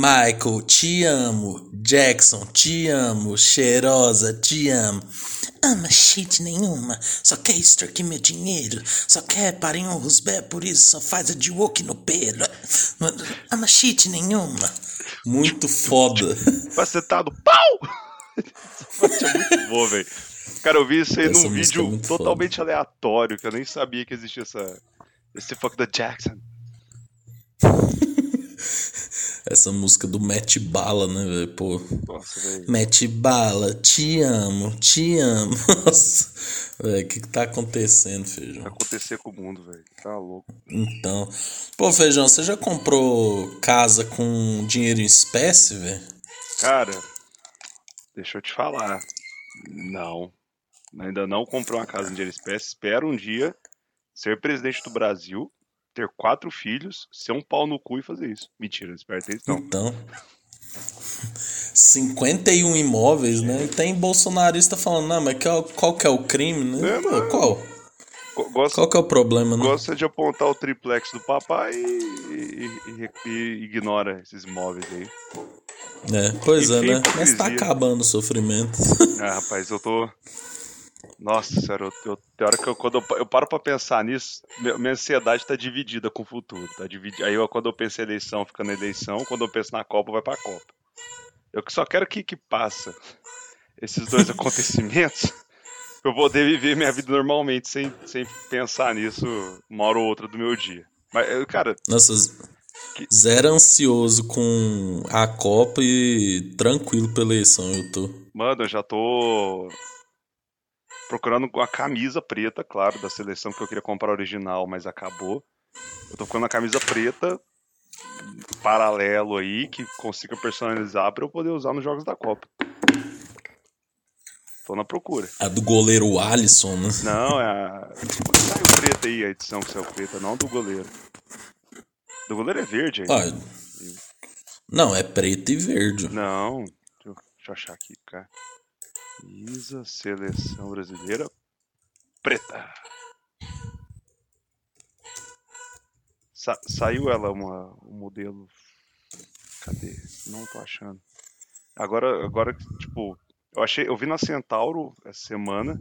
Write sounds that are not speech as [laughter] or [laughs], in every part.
Michael, te amo. Jackson, te amo. Cheirosa, te amo. Ama shit nenhuma, só quer extorquir meu dinheiro, só quer um rusbé, por isso só faz a de woke no pelo. Ama shit nenhuma. Muito foda. [laughs] Facetado, pau! É muito boa, velho. Cara, eu vi isso aí Essa num é vídeo muito totalmente aleatório, que eu nem sabia que existia essa. Esse fuck da Jackson. [laughs] Essa música do Matt Bala, né, velho? Pô. Nossa, velho. Matt Bala, te amo, te amo. [laughs] Nossa, velho, o que que tá acontecendo, feijão? Vai acontecer com o mundo, velho. Tá louco. Então. Pô, feijão, você já comprou casa com dinheiro em espécie, velho? Cara, deixa eu te falar. Não. Ainda não comprei uma casa em dinheiro espécie. Espero um dia ser presidente do Brasil, ter quatro filhos, ser um pau no cu e fazer isso. Mentira, espero ter isso não. Então. 51 imóveis, né? E tem bolsonarista falando, não, mas qual, qual que é o crime, né? É, Pô, não. qual? Go- Gosto, Qual que é o problema, né? gosta de apontar o triplex do papai e, e- e- ignora esses imóveis aí. É, pois é, né? Mas tá acabando o sofrimento. Ah, rapaz, eu tô. Nossa, sério, eu, eu, tem hora que eu, quando eu, eu paro pra pensar nisso, minha, minha ansiedade tá dividida com o futuro. Tá. Aí eu, quando eu penso em eleição, fica na eleição, quando eu penso na Copa, vai pra Copa. Eu que só quero que, que passa esses dois [laughs] acontecimentos pra eu poder viver minha vida normalmente, sem, sem pensar nisso uma hora ou outra do meu dia. Mas, cara, Nossa, zero ansioso com a Copa e tranquilo pela eleição eu tô. Mano, eu já tô procurando a camisa preta, claro, da seleção que eu queria comprar original, mas acabou. Eu tô procurando a camisa preta paralelo aí, que consiga personalizar pra eu poder usar nos jogos da Copa. Tô na procura. A do goleiro Alisson, né? Não, é a. Saiu preta aí, a edição que saiu preta, não do goleiro. Do goleiro é verde aí. Ah, não, é preto e verde. Não, deixa eu achar aqui, cara. Isa, seleção brasileira. Preta. Sa- saiu ela uma, um modelo. Cadê? Não tô achando. Agora, agora, tipo, eu achei, eu vi na Centauro essa semana,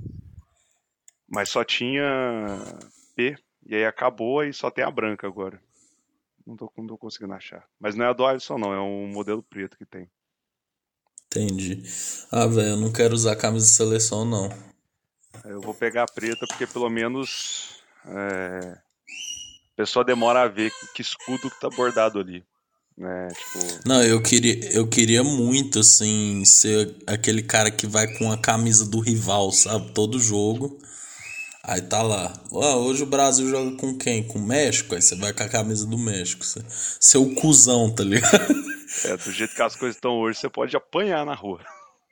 mas só tinha P e aí acabou e só tem a branca agora. Não tô, não tô conseguindo achar. Mas não é a do Alisson, não, é um modelo preto que tem. Entendi. Ah, velho, eu não quero usar camisa de seleção, não. Eu vou pegar a preta porque pelo menos é, a pessoa demora a ver que escudo que tá bordado ali. Né? Tipo, Não, eu queria, eu queria muito, assim, ser aquele cara que vai com a camisa do rival, sabe? Todo jogo. Aí tá lá. "Ah, hoje o Brasil joga com quem? Com o México? Aí você vai com a camisa do México. Você, seu cuzão, tá ligado? [laughs] é, do jeito que as coisas estão hoje, você pode apanhar na rua.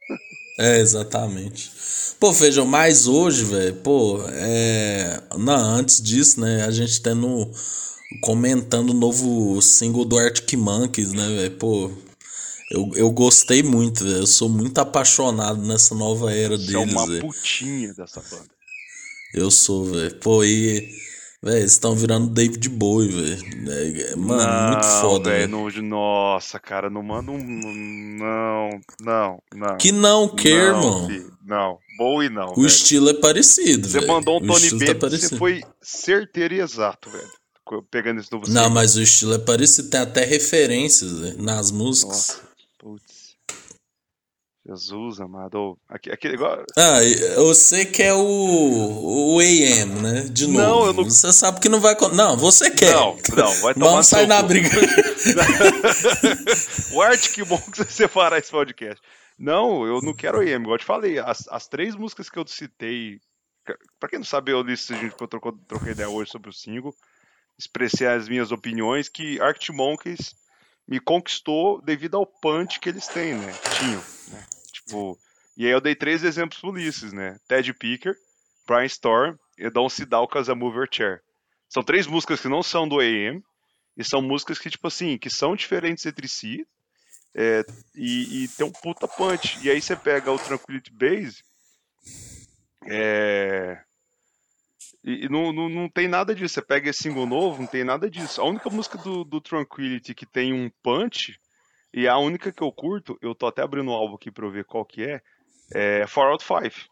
[laughs] É, exatamente. Pô, Feijão, mas hoje, velho, pô, é. Não, antes disso, né, a gente tendo. Comentando o novo single do Arctic Monkeys, né, velho, pô. Eu, eu gostei muito, velho. Eu sou muito apaixonado nessa nova era Você é deles, uma velho. putinha dessa banda. Eu sou, velho. Pô, e. Velho, eles estão virando David Bowie, velho. É, Mano, muito Não, foda, velho. Nossa, cara, não manda um. Não, não, não. Que não, que, não, irmão? filho, não, Bowie não. O velho. estilo é parecido, Você velho. mandou um O Tony tá Bennett, parecido. você foi certeiro e exato, velho. Pegando esse novo Não, mas o estilo é parecido, tem até referências velho, nas músicas. Nossa. Jesus amado. Aqui, aquele igual. Ah, você quer o, o AM, né? De novo. Não, eu não- Você sabe que não vai. Não, você quer. Não, não, vai tomar Vamos sair na briga. [laughs] o Art, que bom que você separar esse podcast. Não, eu não quero EM, igual eu te falei. As, as três músicas que eu citei. Pra quem não sabe, eu a gente eu trocou, troquei ideia hoje sobre o single. Expressei as minhas opiniões que Arctic Monkeys me conquistou devido ao punch que eles têm, né? Tinham, né? Tipo, e aí eu dei três exemplos Ulisses, né? Ted Picker, Brian Storm e Don't Sit Down Cause Chair. São três músicas que não são do AM, e são músicas que, tipo assim, que são diferentes entre si, é, e, e tem um puta punch. E aí você pega o Tranquility Base, é, e, e não, não, não tem nada disso. Você pega esse single novo, não tem nada disso. A única música do, do Tranquility que tem um punch E a única que eu curto, eu tô até abrindo o álbum aqui pra eu ver qual que é, é Far Out 5.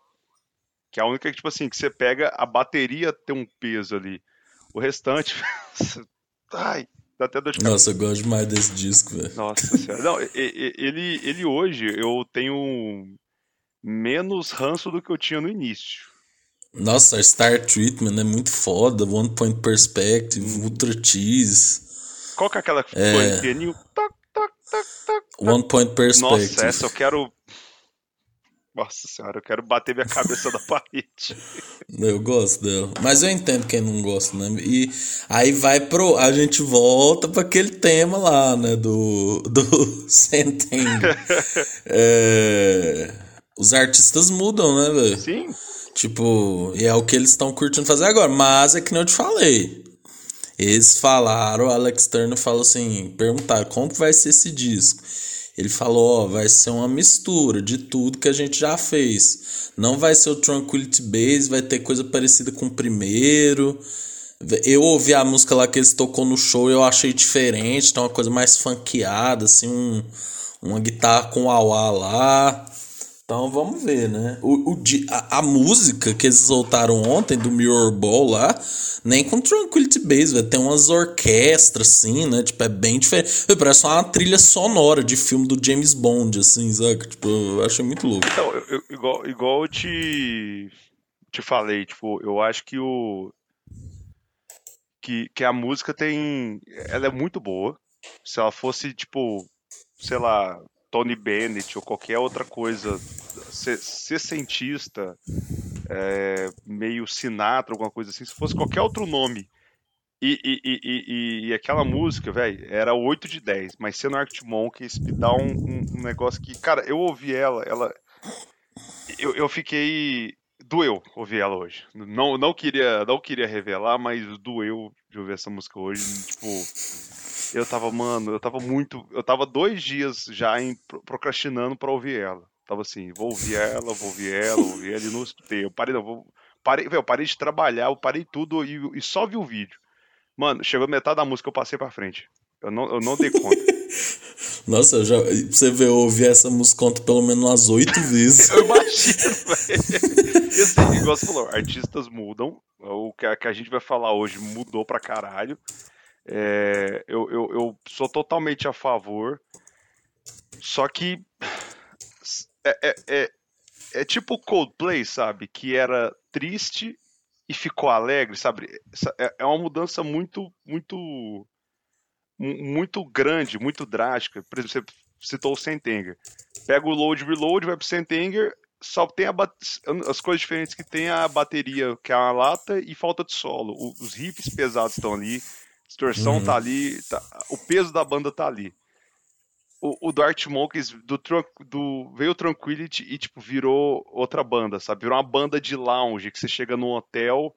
Que é a única que, tipo assim, que você pega, a bateria tem um peso ali. O restante. [laughs] ai, dá até dor de Nossa, eu gosto demais desse disco, velho. Nossa senhora. Não, ele, ele hoje, eu tenho menos ranço do que eu tinha no início. Nossa, Star Treatment é muito foda. One Point Perspective, hum. Ultra Cheese. Qual que é aquela que é... pianinho? Toc, toc, toc, toc, One Point Perspective. Nossa, essa eu quero. Nossa senhora, eu quero bater minha cabeça da [laughs] parede. Eu gosto dela. Mas eu entendo quem não gosta, né? E aí vai pro. A gente volta para aquele tema lá, né? Do. Do [laughs] Sentenga. [laughs] é... Os artistas mudam, né, velho? Sim. Tipo, é o que eles estão curtindo fazer agora. Mas é que nem eu te falei. Eles falaram, o Alex Turner falou assim: perguntaram como vai ser esse disco. Ele falou: ó, vai ser uma mistura de tudo que a gente já fez. Não vai ser o Tranquility Base, vai ter coisa parecida com o primeiro. Eu ouvi a música lá que eles tocou no show eu achei diferente, então uma coisa mais funkeada, assim, um, uma guitarra com auá lá. Então vamos ver, né? O, o, a, a, música que eles soltaram ontem do Mirror Ball lá, nem com Tranquility Base, vai ter umas orquestras, assim, né? Tipo, é bem diferente. Parece uma trilha sonora de filme do James Bond, assim, sabe? Tipo, eu achei muito louco. Então, eu, eu, igual, igual eu te, te falei, tipo, eu acho que o. Que, que a música tem. Ela é muito boa. Se ela fosse, tipo, sei lá, Tony Bennett ou qualquer outra coisa, ser, ser cientista, é, meio Sinatra, alguma coisa assim, se fosse qualquer outro nome. E, e, e, e aquela música, velho, era 8 de 10, mas sendo Arctic Monkeys me dá um, um, um, negócio que, cara, eu ouvi ela, ela. Eu, eu fiquei. Doeu ouvir ela hoje. Não, não, queria, não queria revelar, mas doeu de ouvir essa música hoje. Tipo, eu tava, mano, eu tava muito. Eu tava dois dias já em, procrastinando pra ouvir ela. Tava assim, vou ouvir ela, vou ouvir ela, vou ouvir ela e não escutei. Eu parei, não, vou. Parei, eu parei de trabalhar, eu parei tudo e, e só vi o vídeo. Mano, chegou metade da música, eu passei pra frente. Eu não, eu não dei conta. [laughs] Nossa, eu já, você vê, eu ouvi essa música pelo menos umas oito [laughs] vezes. eu imagino, velho. E assim, igual você falou, artistas mudam. O que a, que a gente vai falar hoje mudou pra caralho. É, eu, eu, eu sou totalmente a favor. Só que é, é, é, é tipo Coldplay, sabe? Que era triste e ficou alegre, sabe? É, é uma mudança muito, muito, muito grande, muito drástica. Por exemplo, você citou o Sentenger. Pega o load reload, vai pro Sentenger, só tem as coisas diferentes que tem a bateria, que é uma lata, e falta de solo. Os riffs pesados estão ali distorção tá uhum. tá ali, tá, o peso da banda tá ali. O, o do Art Monkeys do, do, veio o Tranquility e tipo virou outra banda, sabe? Virou uma banda de lounge que você chega num hotel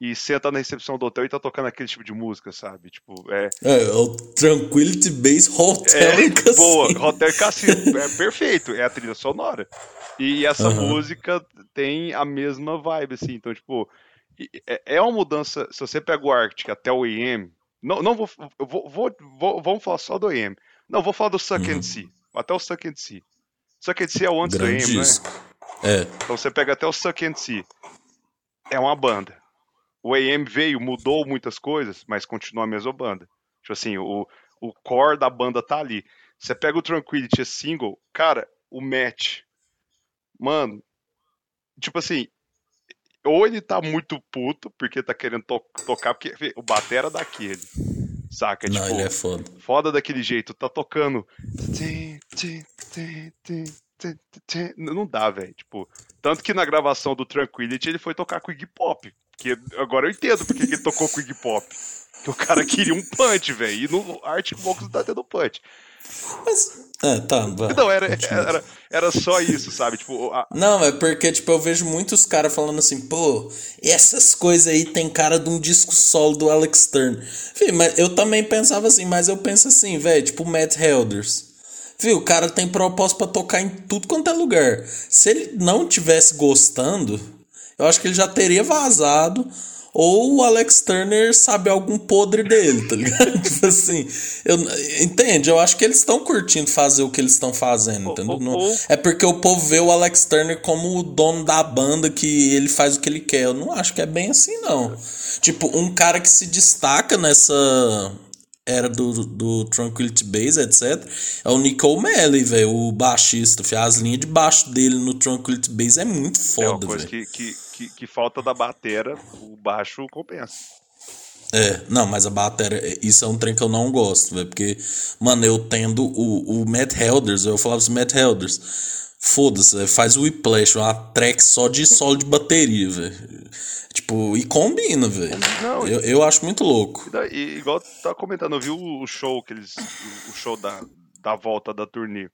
e senta na recepção do hotel e tá tocando aquele tipo de música, sabe? Tipo, é. É, é o Tranquility Base Hotel é, Cassino. Boa, Hotel Cassino. [laughs] É perfeito, é a trilha sonora. E essa uhum. música tem a mesma vibe, assim. Então, tipo, é, é uma mudança. Se você pega o Arctic até o EM, não, não vou, vou, vou, vou, Vamos falar só do EM. Não, vou falar do Suck uhum. and See. Até o Suck and See. Suck and See é o antes Grande do EM, disco. né? É. Então você pega até o Suck and See. É uma banda. O AM veio, mudou muitas coisas, mas continua a mesma banda. Tipo assim, o, o core da banda tá ali. Você pega o Tranquility, single, cara, o match. Mano, tipo assim, ou ele tá muito puto porque tá querendo to tocar, porque o batera daquele. Saca? Não, tipo, ele é foda. Foda daquele jeito, tá tocando. Não dá, velho. Tipo, tanto que na gravação do Tranquility ele foi tocar com o Iggy Pop. Que agora eu entendo porque ele tocou com o Iggy Pop. Que o cara queria um punch, velho. E no Arctic Monkeys tá tendo punch. Mas. É, tá. Vai, não, era, era, era só isso, sabe? Tipo, a... Não, é porque, tipo, eu vejo muitos caras falando assim, pô, essas coisas aí tem cara de um disco solo do Alex Turner. Fih, mas eu também pensava assim, mas eu penso assim, velho, tipo Matt Helders. Viu, o cara tem propósito para tocar em tudo quanto é lugar. Se ele não tivesse gostando, eu acho que ele já teria vazado ou o Alex Turner sabe algum podre dele, tá ligado? [laughs] tipo assim, eu, entende? Eu acho que eles estão curtindo fazer o que eles estão fazendo, entendeu? Não, é porque o povo vê o Alex Turner como o dono da banda, que ele faz o que ele quer. Eu não acho que é bem assim, não. Tipo, um cara que se destaca nessa era do, do Tranquility Base, etc. É o Nico O'Malley, velho, o baixista. As linhas de baixo dele no Tranquility Base é muito foda, velho. É uma coisa que, que, que, que, falta da batera, o baixo compensa. É, não, mas a bateria, isso é um trem que eu não gosto, velho, porque, mano, eu tendo o, o Matt Helders, eu falava assim, Matt Helders, foda-se, faz o Whiplash, uma track só de solo de bateria, velho. Tipo, e combina, velho. Eu, eu acho muito louco. E, igual tá comentando, eu vi o show que eles. O show da, da volta da turnê.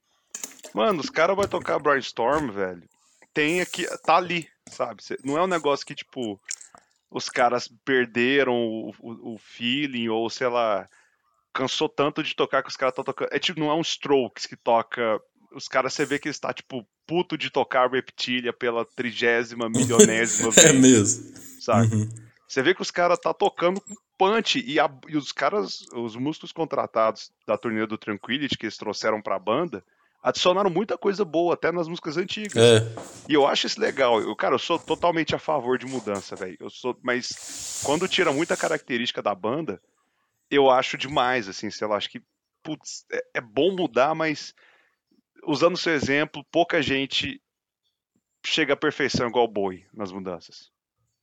Mano, os caras vão tocar Brainstorm, velho. Tem aqui. Tá ali, sabe? Não é um negócio que, tipo, os caras perderam o, o, o feeling, ou sei lá, cansou tanto de tocar que os caras estão tocando. É tipo, não é um Strokes que toca. Os caras, você vê que está tipo, puto de tocar Reptilia pela trigésima, milionésima [laughs] vez. é mesmo sabe? Uhum. Você vê que os caras tá tocando com punch e, a, e, os caras, os músicos contratados da turnê do Tranquility que eles trouxeram pra banda, adicionaram muita coisa boa até nas músicas antigas. É. E eu acho isso legal. Eu, cara, eu sou totalmente a favor de mudança, velho. Eu sou, mas quando tira muita característica da banda, eu acho demais, assim, sei lá, acho que putz, é, é bom mudar, mas usando seu exemplo, pouca gente chega à perfeição igual o Bowie nas mudanças.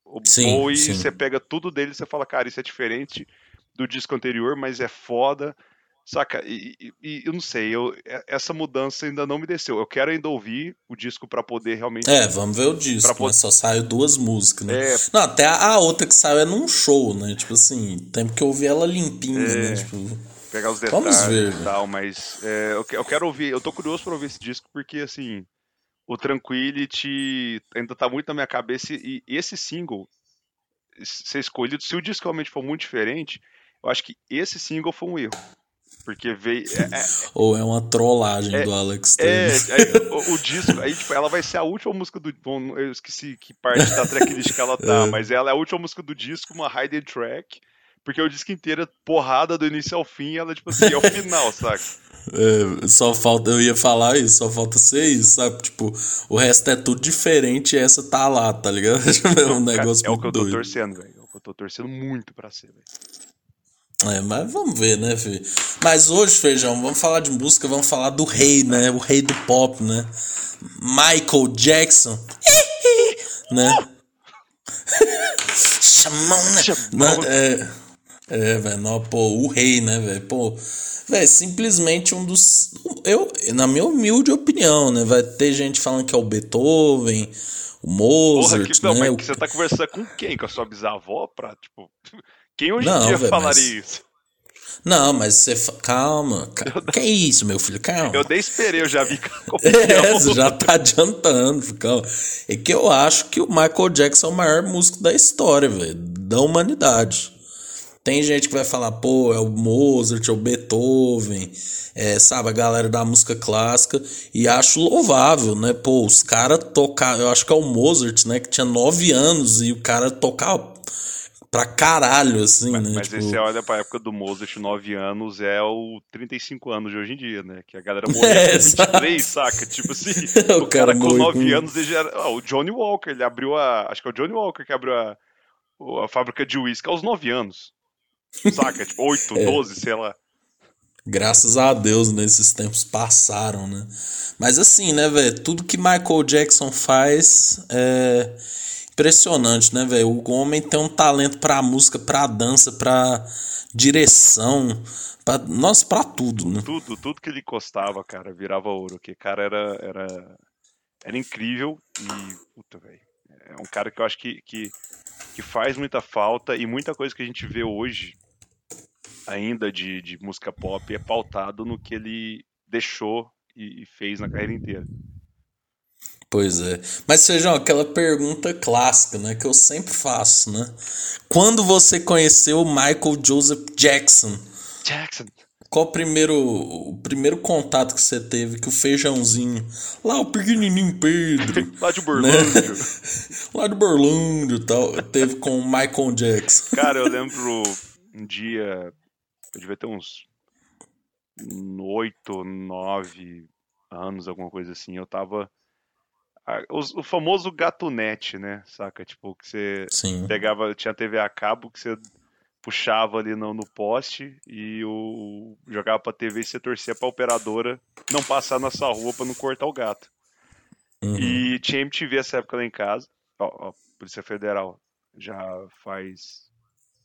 O sim, Bowie, sim. você pega tudo dele e você fala, cara, isso é diferente do disco anterior, mas é foda. Saca? E, e, e, eu não sei, eu, essa mudança ainda não me desceu. Eu quero ainda ouvir o disco para poder realmente. É, vamos ver o disco, poder... Só saiu duas músicas, né? É... Não, até a, outra que saiu é num show, né? Tipo assim, tem que ouvir ela limpinha, né? é... né? Tipo... Pegar os detalhes ver, e tal, mas é, eu, eu quero ouvir, eu tô curioso pra ouvir esse disco porque, assim, o Tranquility ainda tá muito na minha cabeça e esse single ser escolhido, se o disco realmente for muito diferente, eu acho que esse single foi um erro. Porque veio. É, é, [laughs] Ou é uma trollagem é, do Alex É, o, o, disco, aí, tipo, ela vai ser a última música do. Bom, eu esqueci que parte da tracklist que ela tá, [laughs] é. mas ela é a última música do disco, uma hidden track. Porque o disco inteiro é porrada do início ao fim, ela, tipo assim, é o final, [laughs] saca? É, só falta, eu ia falar isso, só falta ser isso, sabe? Tipo, o resto é tudo diferente e essa tá lá, tá ligado? [laughs] É um negócio Cara, É o que eu tô doido. torcendo, velho. É o que eu tô torcendo muito pra ser, velho. É, mas vamos ver, né, filho? Mas hoje, Feijão, vamos falar de música, vamos falar do rei, né? O rei do pop, né? Michael Jackson. [laughs] né? Chamão, né? Chamão. É, é, velho, pô, o rei, né, velho? Pô, velho, simplesmente um dos. Eu, na minha humilde opinião, né? Vai ter gente falando que é o Beethoven, o Mozart. Porra, que, não, né? mas você tá conversando com quem? Com a sua bisavó? Pra, tipo. [laughs] Quem hoje em dia véio, falaria mas... isso? Não, mas você. Calma. Que é isso, meu filho? Calma. Eu nem esperei, eu já vi. [laughs] é, você já tá adiantando. Calma. É que eu acho que o Michael Jackson é o maior músico da história, velho. Da humanidade. Tem gente que vai falar, pô, é o Mozart, é o Beethoven, é, sabe, a galera da música clássica, e acho louvável, né? Pô, os caras tocar, eu acho que é o Mozart, né, que tinha nove anos e o cara tocava pra caralho, assim, mas, né? Mas tipo... você olha pra época do Mozart, nove anos é o 35 anos de hoje em dia, né? Que a galera [laughs] morreu é, com 23, saca? Tipo assim, [laughs] o, o cara, cara com nove com... anos, ele já era... Ah, o Johnny Walker, ele abriu a... Acho que é o Johnny Walker que abriu a, a fábrica de uísque aos nove anos. Saca? tipo, 8, [laughs] é. 12, sei lá. Graças a Deus, nesses né, tempos passaram, né? Mas assim, né, velho? Tudo que Michael Jackson faz é impressionante, né, velho? O homem tem um talento pra música, pra dança, pra direção, pra, nossa, pra tudo, né? Tudo, tudo que ele encostava, cara, virava ouro. Que cara era, era, era incrível e, puta, velho. É um cara que eu acho que, que, que faz muita falta e muita coisa que a gente vê hoje ainda de, de música pop é pautado no que ele deixou e, e fez na carreira inteira. Pois é. Mas seja aquela pergunta clássica, né, que eu sempre faço, né? Quando você conheceu o Michael Joseph Jackson? Jackson. Qual o primeiro, o primeiro contato que você teve que o feijãozinho, lá o pequenininho Pedro, [laughs] lá de Borlândia, né? [laughs] lá de Borlândia e tal, teve com o Michael Jackson. Cara, eu lembro um dia, eu devia ter uns oito, nove anos, alguma coisa assim, eu tava o, o famoso gatunete, né? Saca? Tipo, que você Sim. pegava, tinha TV a cabo que você puxava ali no, no poste e o jogava pra TV e você torcia pra operadora não passar na sua rua pra não cortar o gato. Uhum. E tinha MTV essa época lá em casa. Ó, ó, Polícia Federal já faz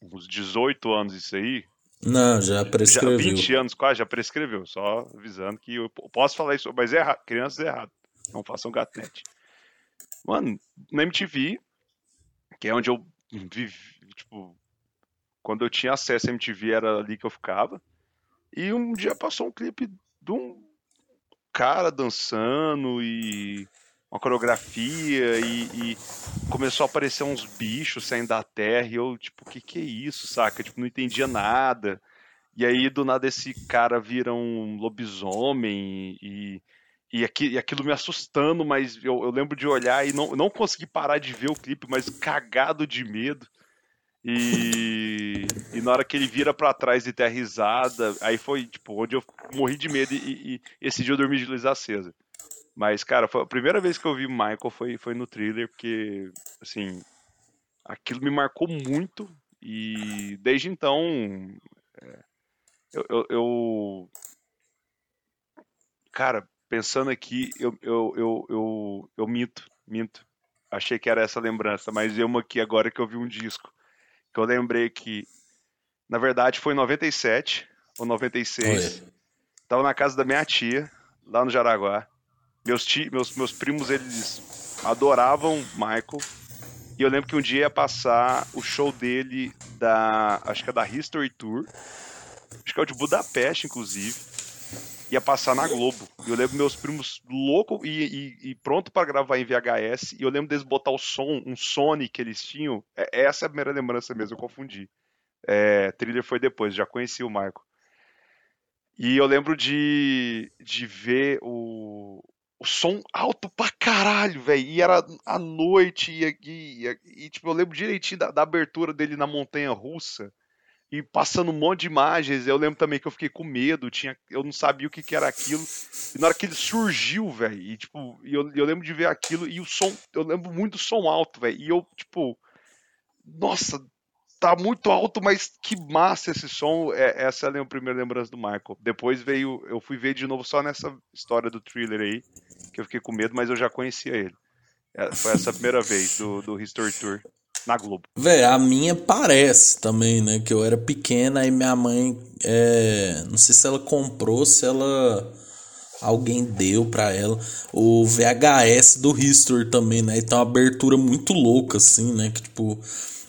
uns 18 anos isso aí. Não, já prescreveu. Já 20 anos quase, já prescreveu. Só avisando que eu posso falar isso, mas é errado. Crianças é errado. Não façam gatete. Mano, na MTV, que é onde eu vivi, tipo, quando eu tinha acesso à MTV era ali que eu ficava. E um dia passou um clipe de um cara dançando e uma coreografia e, e, começou a aparecer uns bichos saindo da terra e eu, tipo, o que que é isso, saca? Tipo, não entendia nada. E aí, do nada, esse cara vira um lobisomem e, e, aqui, e aquilo me assustando, mas eu, eu, lembro de olhar e não, não consegui parar de ver o clipe, mas cagado de medo. E, e na hora que ele vira para trás e tem a risada, aí foi tipo onde eu morri de medo e, e, esse dia eu dormi de luz acesa. Mas, cara, a primeira vez que eu vi Michael foi, foi no thriller, porque, assim, aquilo me marcou muito e desde então é, eu, eu, eu, Cara, pensando aqui, eu, eu, eu, eu, eu minto, minto. Achei que era essa lembrança, mas eu aqui agora que eu vi um disco que eu lembrei que, na verdade, foi em 97 ou 96. Oi. Tava na casa da minha tia, lá no Jaraguá. Meus, ti, meus, meus primos, eles adoravam Michael. E eu lembro que um dia ia passar o show dele da. Acho que é da History Tour. Acho que é o de Budapeste, inclusive. Ia passar na Globo. E eu lembro meus primos loucos e, e, e pronto para gravar em VHS. E eu lembro deles botar o som, um Sony que eles tinham. É, essa é a primeira lembrança mesmo, eu confundi. É, thriller foi depois, já conheci o Marco. E eu lembro de, de ver o, o som alto pra caralho, velho. E era à noite, e, e, e, tipo, eu lembro direitinho da, da, abertura dele na montanha russa. E passando um monte de imagens. Eu lembro também que eu fiquei com medo, tinha, eu não sabia o que, que era aquilo. E na hora que ele surgiu, velho, e tipo, eu, eu lembro de ver aquilo e o som, eu lembro muito do som alto, velho. E eu, tipo, nossa, tá muito alto, mas que massa esse som. É, essa é a primeira lembrança do Michael. Depois veio, eu fui ver de novo só nessa história do thriller aí, que eu fiquei com medo, mas eu já conhecia ele. É, foi essa primeira vez do, do History Tour na Globo. Véi, a minha parece também, né? Que eu era pequena e minha mãe, é, não sei se ela comprou, se ela alguém deu para ela o VHS do History também, né? E tem uma abertura muito louca assim, né? Que tipo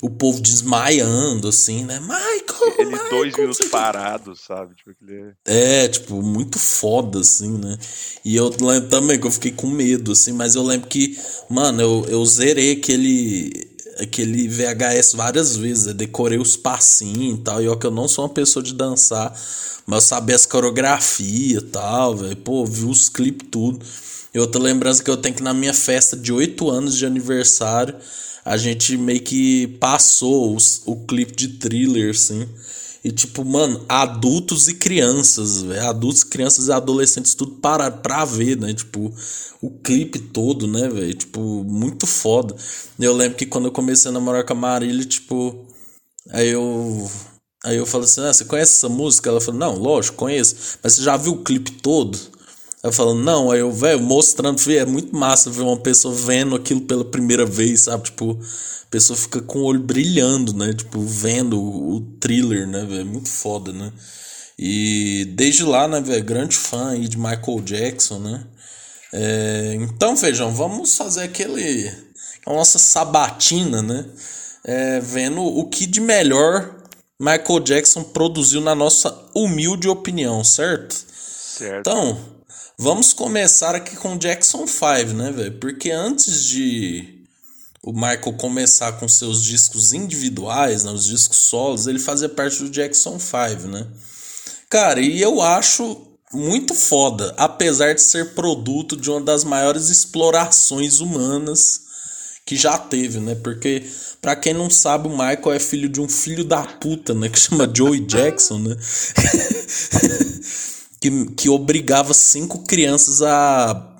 o povo desmaiando, assim, né? Michael! Ele Michael, dois minutos parados, sabe? Tipo, aquele... É, tipo, muito foda, assim, né? E eu lembro também que eu fiquei com medo, assim, mas eu lembro que, mano, eu, eu zerei aquele, aquele VHS várias vezes, eu decorei os passinhos e tal, e eu que eu não sou uma pessoa de dançar, mas eu sabia as coreografias e tal, velho, pô, vi os clipes tudo. E outra lembrança que eu tenho que na minha festa de 8 anos de aniversário, a gente meio que passou os, o clipe de thriller, assim. E tipo, mano, adultos e crianças, véio, adultos, crianças e adolescentes, tudo pararam pra ver, né? Tipo, o clipe todo, né, velho? Tipo, muito foda. Eu lembro que quando eu comecei a namorar com a Marília, tipo, aí eu. Aí eu falei assim: ah, você conhece essa música? Ela falou: não, lógico, conheço. Mas você já viu o clipe todo? Eu falando, não, aí eu, velho, mostrando, é muito massa ver uma pessoa vendo aquilo pela primeira vez, sabe? Tipo, a pessoa fica com o olho brilhando, né? Tipo, vendo o, o thriller, né, velho? Muito foda, né? E desde lá, né, velho, grande fã aí de Michael Jackson, né? É, então, feijão, vamos fazer aquele. A nossa sabatina, né? É, vendo o que de melhor Michael Jackson produziu na nossa humilde opinião, certo? Certo. Então, Vamos começar aqui com o Jackson 5, né, velho? Porque antes de o Michael começar com seus discos individuais, né, os discos solos, ele fazia parte do Jackson 5, né? Cara, e eu acho muito foda, apesar de ser produto de uma das maiores explorações humanas que já teve, né? Porque, para quem não sabe, o Michael é filho de um filho da puta, né? Que chama Joey Jackson, né? [laughs] que, que obrigava cinco crianças a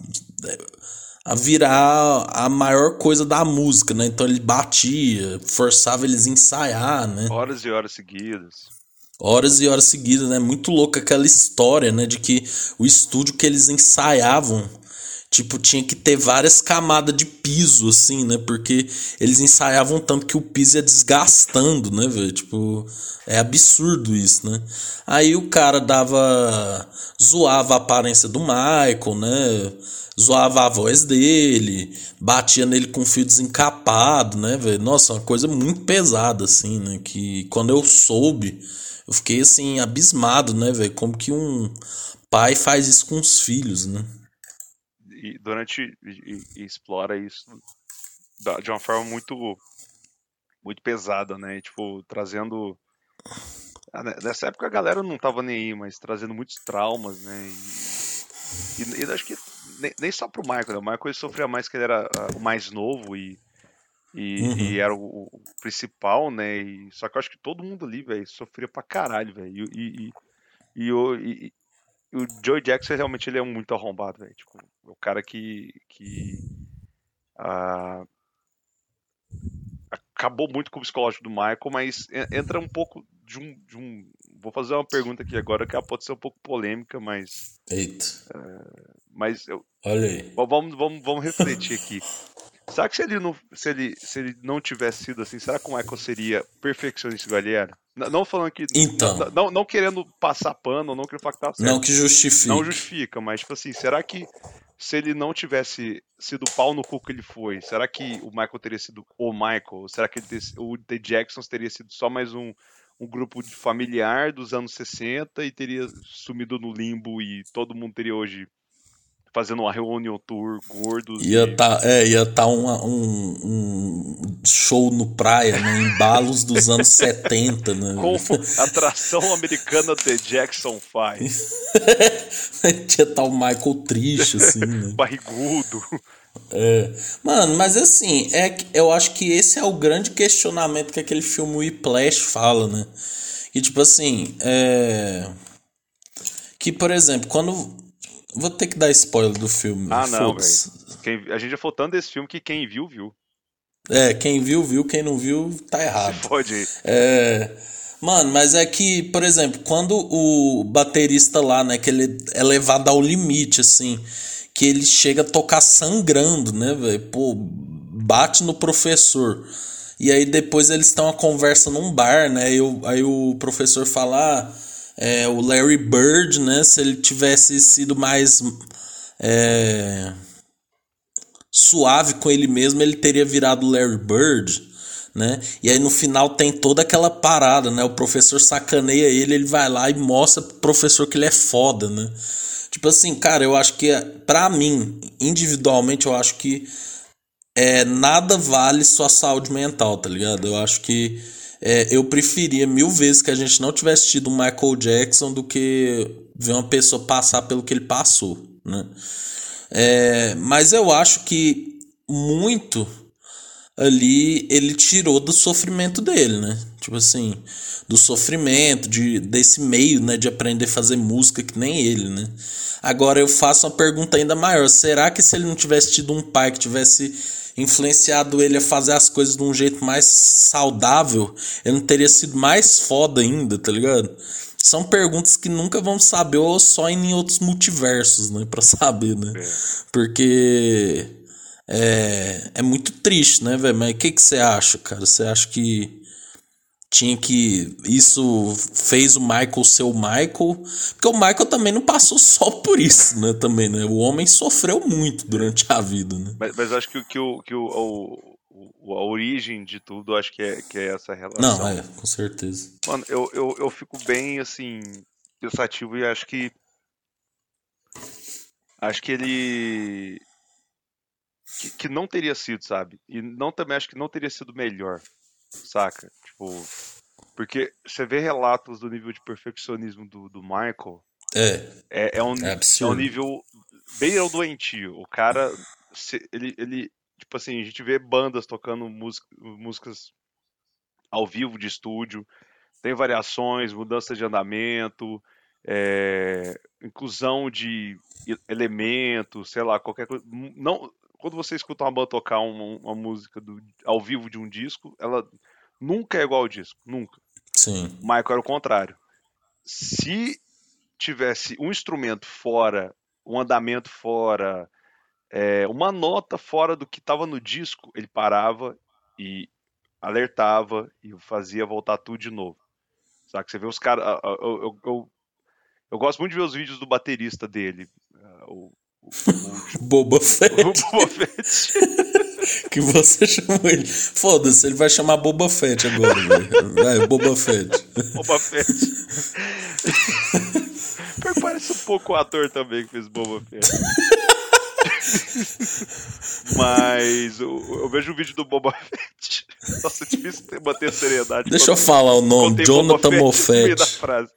a virar a maior coisa da música, né? Então ele batia, forçava eles a ensaiar, né? Horas e horas seguidas. Horas e horas seguidas, né? Muito louca aquela história, né? De que o estúdio que eles ensaiavam, tipo, tinha que ter várias camadas de piso, assim, né? Porque eles ensaiavam tanto que o piso ia desgastando, né, velho? Tipo, é absurdo isso, né? Aí o cara dava. zoava a aparência do Michael, né? zoava a voz dele, batia nele com fio desencapado, né, velho? Nossa, uma coisa muito pesada, assim, né? Que quando eu soube, eu fiquei, assim, abismado, né, velho? Como que um pai faz isso com os filhos, né? E durante. E, e explora isso de uma forma muito. Muito pesada, né? Tipo, trazendo. Ah, né, nessa época a galera não tava nem aí, mas trazendo muitos traumas, né? E, e, e acho que nem, nem só pro Michael, né? O Michael ele sofria mais que ele era uh, o mais novo e, e, uhum. e era o, o, principal, né? E, só que eu acho que todo mundo ali, velho, sofria pra caralho, velho. E, e, e, o, e, o Joey Jackson realmente ele é muito arrombado, velho. Tipo, o cara que. que uh, acabou muito com o psicológico do Michael, mas entra um pouco de um, de um. Vou fazer uma pergunta aqui agora que pode ser um pouco polêmica, mas. Eita. Uh, mas eu. Olha aí. Vamos, vamos, vamos refletir aqui. [laughs] Será que se ele, não, se, ele, se ele não tivesse sido assim, será que o Michael seria perfeccionista igual ele era? Não falando que. Então. Não, não, querendo passar pano, não querendo falar que tá certo. Não que justifique. Não justifica, mas, tipo assim, será que se ele não tivesse sido pau no cu que ele foi, será que o Michael teria sido o Michael? Será que ele, o The Jacksons teria sido só mais um, um grupo familiar dos anos 60 e teria sumido no limbo e todo mundo teria hoje fazendo uma reunião tour gordo. Ia e... tá, é, ia tá uma, um, um show no praia, né, em balos dos anos 70, né? Com atração americana The Jackson 5. [laughs] Tinha tá o Michael triste, assim, né? [laughs] Barrigudo. É. Mano, mas assim, é, eu acho que esse é o grande questionamento que aquele filme Whiplash fala, né? Que tipo assim, é... Que, por exemplo, quando Vou ter que dar spoiler do filme. Ah, não, velho. A gente já falou tanto desse filme que quem viu, viu. É, quem viu, viu. Quem não viu, tá errado. [laughs] Pode ir. É. Mano, mas é que, por exemplo, quando o baterista lá, né, que ele é levado ao limite, assim, que ele chega a tocar sangrando, né, velho? Pô, bate no professor. E aí depois eles estão a conversa num bar, né? Eu, aí o professor fala. Ah, é, o Larry Bird, né? Se ele tivesse sido mais é, suave com ele mesmo, ele teria virado Larry Bird, né? E aí no final tem toda aquela parada, né? O professor sacaneia ele, ele vai lá e mostra pro professor que ele é foda, né? Tipo assim, cara, eu acho que para mim, individualmente, eu acho que é, nada vale sua saúde mental, tá ligado? Eu acho que é, eu preferia mil vezes que a gente não tivesse tido um Michael Jackson do que ver uma pessoa passar pelo que ele passou, né? É, mas eu acho que muito ali ele tirou do sofrimento dele, né? Tipo assim, do sofrimento, de, desse meio, né? De aprender a fazer música que nem ele, né? Agora eu faço uma pergunta ainda maior. Será que se ele não tivesse tido um pai que tivesse influenciado ele a fazer as coisas de um jeito mais saudável, ele não teria sido mais foda ainda, tá ligado? São perguntas que nunca vamos saber ou só em outros multiversos, né? Pra saber, né? É. Porque é, é muito triste, né, velho? Mas o que, que você acha, cara? Você acha que tinha que. Isso fez o Michael ser o Michael. Porque o Michael também não passou [laughs] só por isso, né? Também, né? O homem sofreu muito durante a vida, né? Mas, mas acho que, que, o, que o, o, a origem de tudo, acho que é, que é essa relação. Não, é, com certeza. Mano, eu, eu, eu fico bem, assim, pensativo e acho que. Acho que ele. Que, que não teria sido, sabe? E não também acho que não teria sido melhor saca? Tipo, Porque você vê relatos do nível de perfeccionismo do, do Michael. É. É, é, um, É é um nível bem ao doentio. O cara, se- ele, ele, tipo assim, a gente vê bandas tocando música, músicas ao vivo de estúdio, tem variações, mudança de andamento, é, inclusão de elementos, sei lá, qualquer coisa. Não, quando você escuta uma banda tocar uma, uma música do- ao vivo de um disco, ela nunca é igual ao disco, nunca. Sim. O Michael era o contrário. Se tivesse um instrumento fora, um andamento fora, é, uma nota fora do que estava no disco, ele parava e alertava e fazia voltar tudo de novo. Sabe? Você vê os caras. Eu, eu, eu, eu gosto muito de ver os vídeos do baterista dele. o, o, Boba Fett. [laughs] Boba Fett. [laughs] que você chamou ele. Foda-se, ele vai chamar Boba Fett agora, velho. Vai, Boba Fett. Boba Fett. Parece um pouco o ator também que fez Boba Fett. Mas eu, eu vejo o vídeo do Boba Fett. Nossa, é difícil ter- manter a seriedade. Deixa eu quando- falar o nome. Jonathan Boba Fett no meio da Moffat. frase.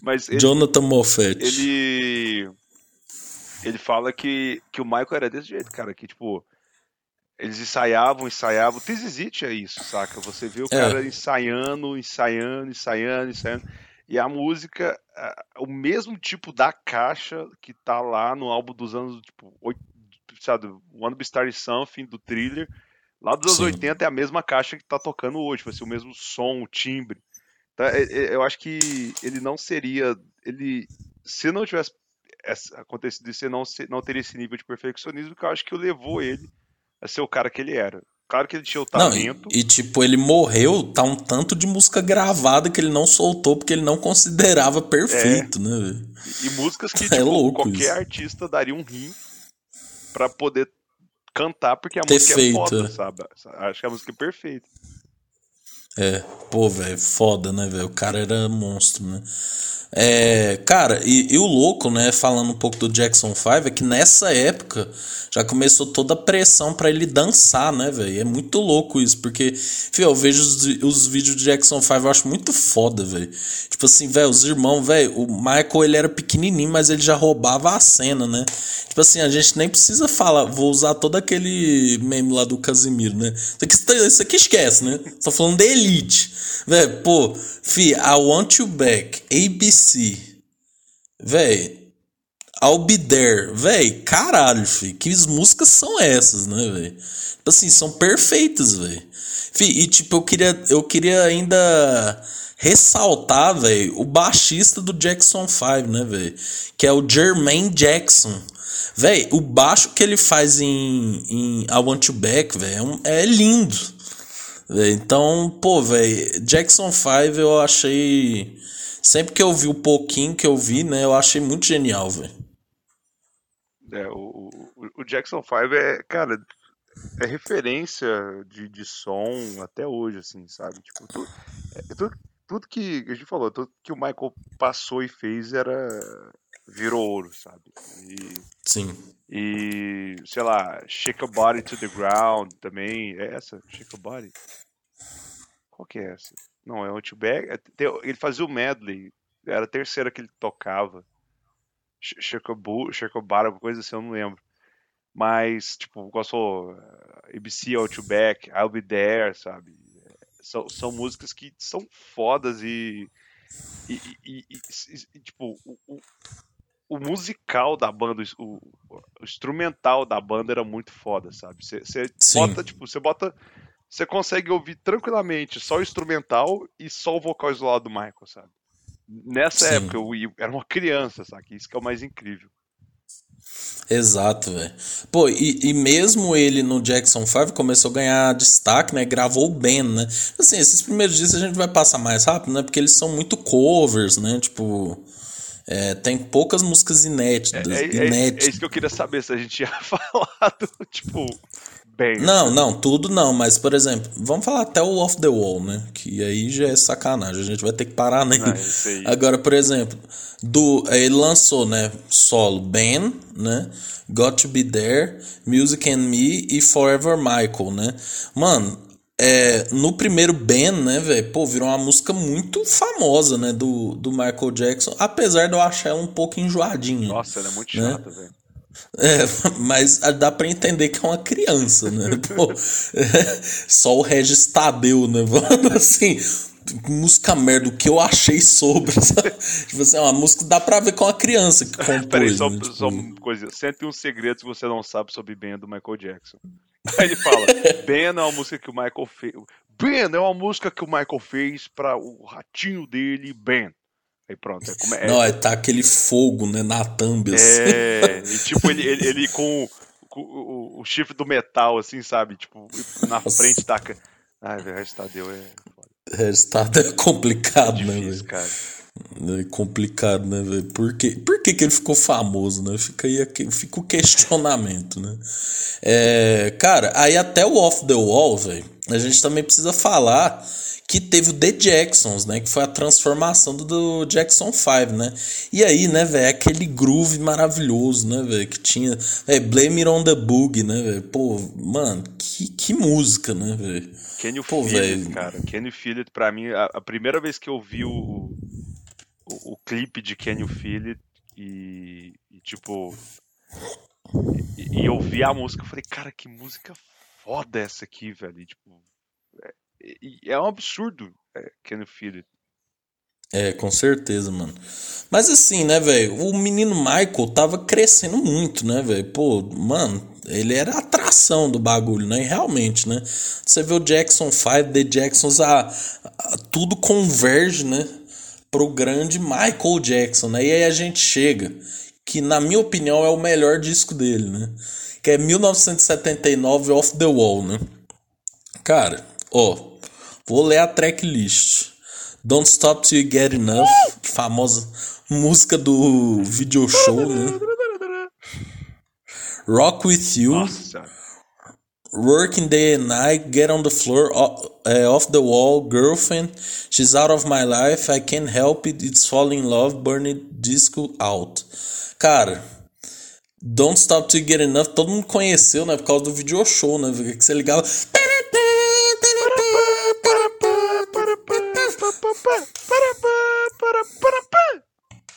Mas ele, Jonathan Moffat. ele ele fala que, que o Michael era desse jeito, cara, que tipo eles ensaiavam, ensaiavam. Tizizite é isso, saca? Você vê o É. cara ensaiando, ensaiando, ensaiando, ensaiando. E a música, o mesmo tipo da caixa que tá lá no álbum dos anos, tipo, oit- sabe, Wanna Be Starting Something, do thriller. Lá dos anos Sim. 80 é a mesma caixa que tá tocando hoje, vai ser o mesmo som, o timbre. Então, é- é- eu acho que ele não seria. Ele, se não tivesse essa- acontecido isso, ele não, não teria esse nível de perfeccionismo que eu acho que o levou ele a ser o cara que ele era. Claro que ele tinha o Não, talento. e, e, tipo, ele morreu, tá um tanto de música gravada que ele não soltou porque ele não considerava perfeito, né, velho? E músicas que [laughs] É tipo, louco qualquer isso. artista daria um rim pra poder cantar, porque a Ter música feito, é foda, é. sabe? Acho que a música é perfeita. É, pô, velho, foda, né, velho? O cara era monstro, né? É, cara, e, e o louco, né, falando um pouco do Jackson 5, é que nessa época já começou toda a pressão pra ele dançar, né, velho? É muito louco isso, porque, filho, eu vejo os, os vídeos do Jackson 5, eu acho muito foda, velho. Tipo assim, velho, os irmãos, velho, o Michael, ele era pequenininho, mas ele já roubava a cena, né? Tipo assim, a gente nem precisa falar, vou usar todo aquele meme lá do Casimiro, né? Isso aqui, isso aqui esquece, né? Tô falando da Elite. Velho, pô, fi, I Want You Back, ABC. Véi, I'll Be There. Véi, caralho, fi. Que músicas são essas, né, véi? Tipo assim, são perfeitas. Fi, e tipo, eu queria, eu queria ainda ressaltar, véi, o baixista do Jackson 5, né, véi? Que é o Jermaine Jackson. Véi, o baixo que ele faz em, em I Want You Back, véi, é, um- é lindo. Então, pô, velho, Jackson 5 eu achei. Sempre que eu vi o pouquinho que eu vi, né, eu achei muito genial, velho. É, o, o, o Jackson 5 é, cara, é referência de, de som até hoje, assim, sabe? Tipo, tu- é, tudo, tudo que a gente falou, tudo que o Michael passou e fez era. virou ouro, sabe? E, Sim. e sei lá, Shake a Body to the Ground também. É essa? Shake a Body? Qual que é essa? Não, é Outback. é, Ele fazia o medley. Era a terceira que ele tocava. A Body, alguma coisa assim, eu não lembro. Mas, tipo, gostou ABC Outback, I'll Be There, sabe? São, são músicas que são fodas e. E, e- e- e- tipo, o, o- o musical da banda, o, o instrumental da banda era muito foda, sabe? Você bota, tipo, você bota. Você consegue ouvir tranquilamente só o instrumental e só o vocal isolado do Michael, sabe? Nessa Sim. época, eu, era uma criança, sabe? Isso que é o mais incrível. Exato, velho. Pô, e, e mesmo ele no Jackson 5 começou a ganhar destaque, né? Gravou o Ben, né? Assim, esses primeiros dias a gente vai passar mais rápido, né? Porque eles são muito covers, né? Tipo. é, tem poucas músicas inéditas. É, é- é- inéditas. é isso que eu queria saber, se a gente tinha [laughs] falado, tipo, Não, não, tudo não, mas por exemplo, vamos falar até o Off the Wall, né? Que aí já é sacanagem, a gente vai ter que parar nele. Aí. Agora, por exemplo, do ele lançou, né, solo Ben, né? Got to Be There, Music and Me e Forever Michael, né? Mano, é, no primeiro Ben, né, velho, pô, virou uma música muito famosa, né, do, do Michael Jackson, apesar de eu achar ela um pouco enjoadinha. Nossa, ela é muito né? chata, velho. É, mas dá pra entender que é uma criança, né? [laughs] Pô, é, só o Regis Tadeu, né? assim, música merda, o que eu achei sobre. Sabe? Tipo assim, é uma música dá pra ver com uma criança que [laughs] compôs. Peraí, só, né? tipo... só uma coisa. um segredo que você não sabe sobre Ben do Michael Jackson. [laughs] Aí ele fala: Ben é uma música que o Michael fez. Ben é uma música que o Michael fez para o ratinho dele, Ben. Aí pronto. É como é, não, é, tá aquele fogo, né, na thumb, assim. É, e tipo, ele, ele, ele com, com o, o, chifre do metal, assim, sabe? Tipo, na Nossa. frente da. Ai, velho, o Restadeu é. Restado é complicado, é difícil, né, velho? cara. É complicado, né, velho? Por, que, por que, que ele ficou famoso, né? Fica aí fica o questionamento, né? É, cara, aí até o Off the Wall, velho, a gente também precisa falar que teve o The Jacksons, né? Que foi a transformação do, do Jackson 5, né? E aí, né, velho, aquele groove maravilhoso, né, velho? Que tinha. Véio, Blame It on the Boogie, né, velho? Pô, mano, que, que música, né, velho? You Pô, cara? Feel it? Pra mim, a, a primeira vez que eu vi o, o, o clipe de Can You Feel It e, e tipo. E, e, eu vi a música, eu falei, cara, que música foda essa aqui, velho. E, tipo, é, é, um absurdo é, Can You Feel It. É, com certeza, mano. Mas assim, né, velho? O menino Michael tava crescendo muito, né, velho? Pô, mano, ele era a atração do bagulho, né? E realmente, né? Você vê o Jackson 5, The Jacksons, a, a, tudo converge, né? Pro grande Michael Jackson, né? E aí a gente chega, que na minha opinião é o melhor disco dele, né? Que é 1979 Off the Wall, né? Cara, ó, vou ler a tracklist. Don't Stop Till You Get Enough, famosa música do video show, né? [laughs] Rock With You. Nossa. Working day and night, get on the floor, uh, off the wall, girlfriend, she's out of my life, I can't help it, it's falling in love, burning disco out. Cara, Don't Stop To Get Enough, todo mundo conheceu, né, por causa do video show, né, que você ligava...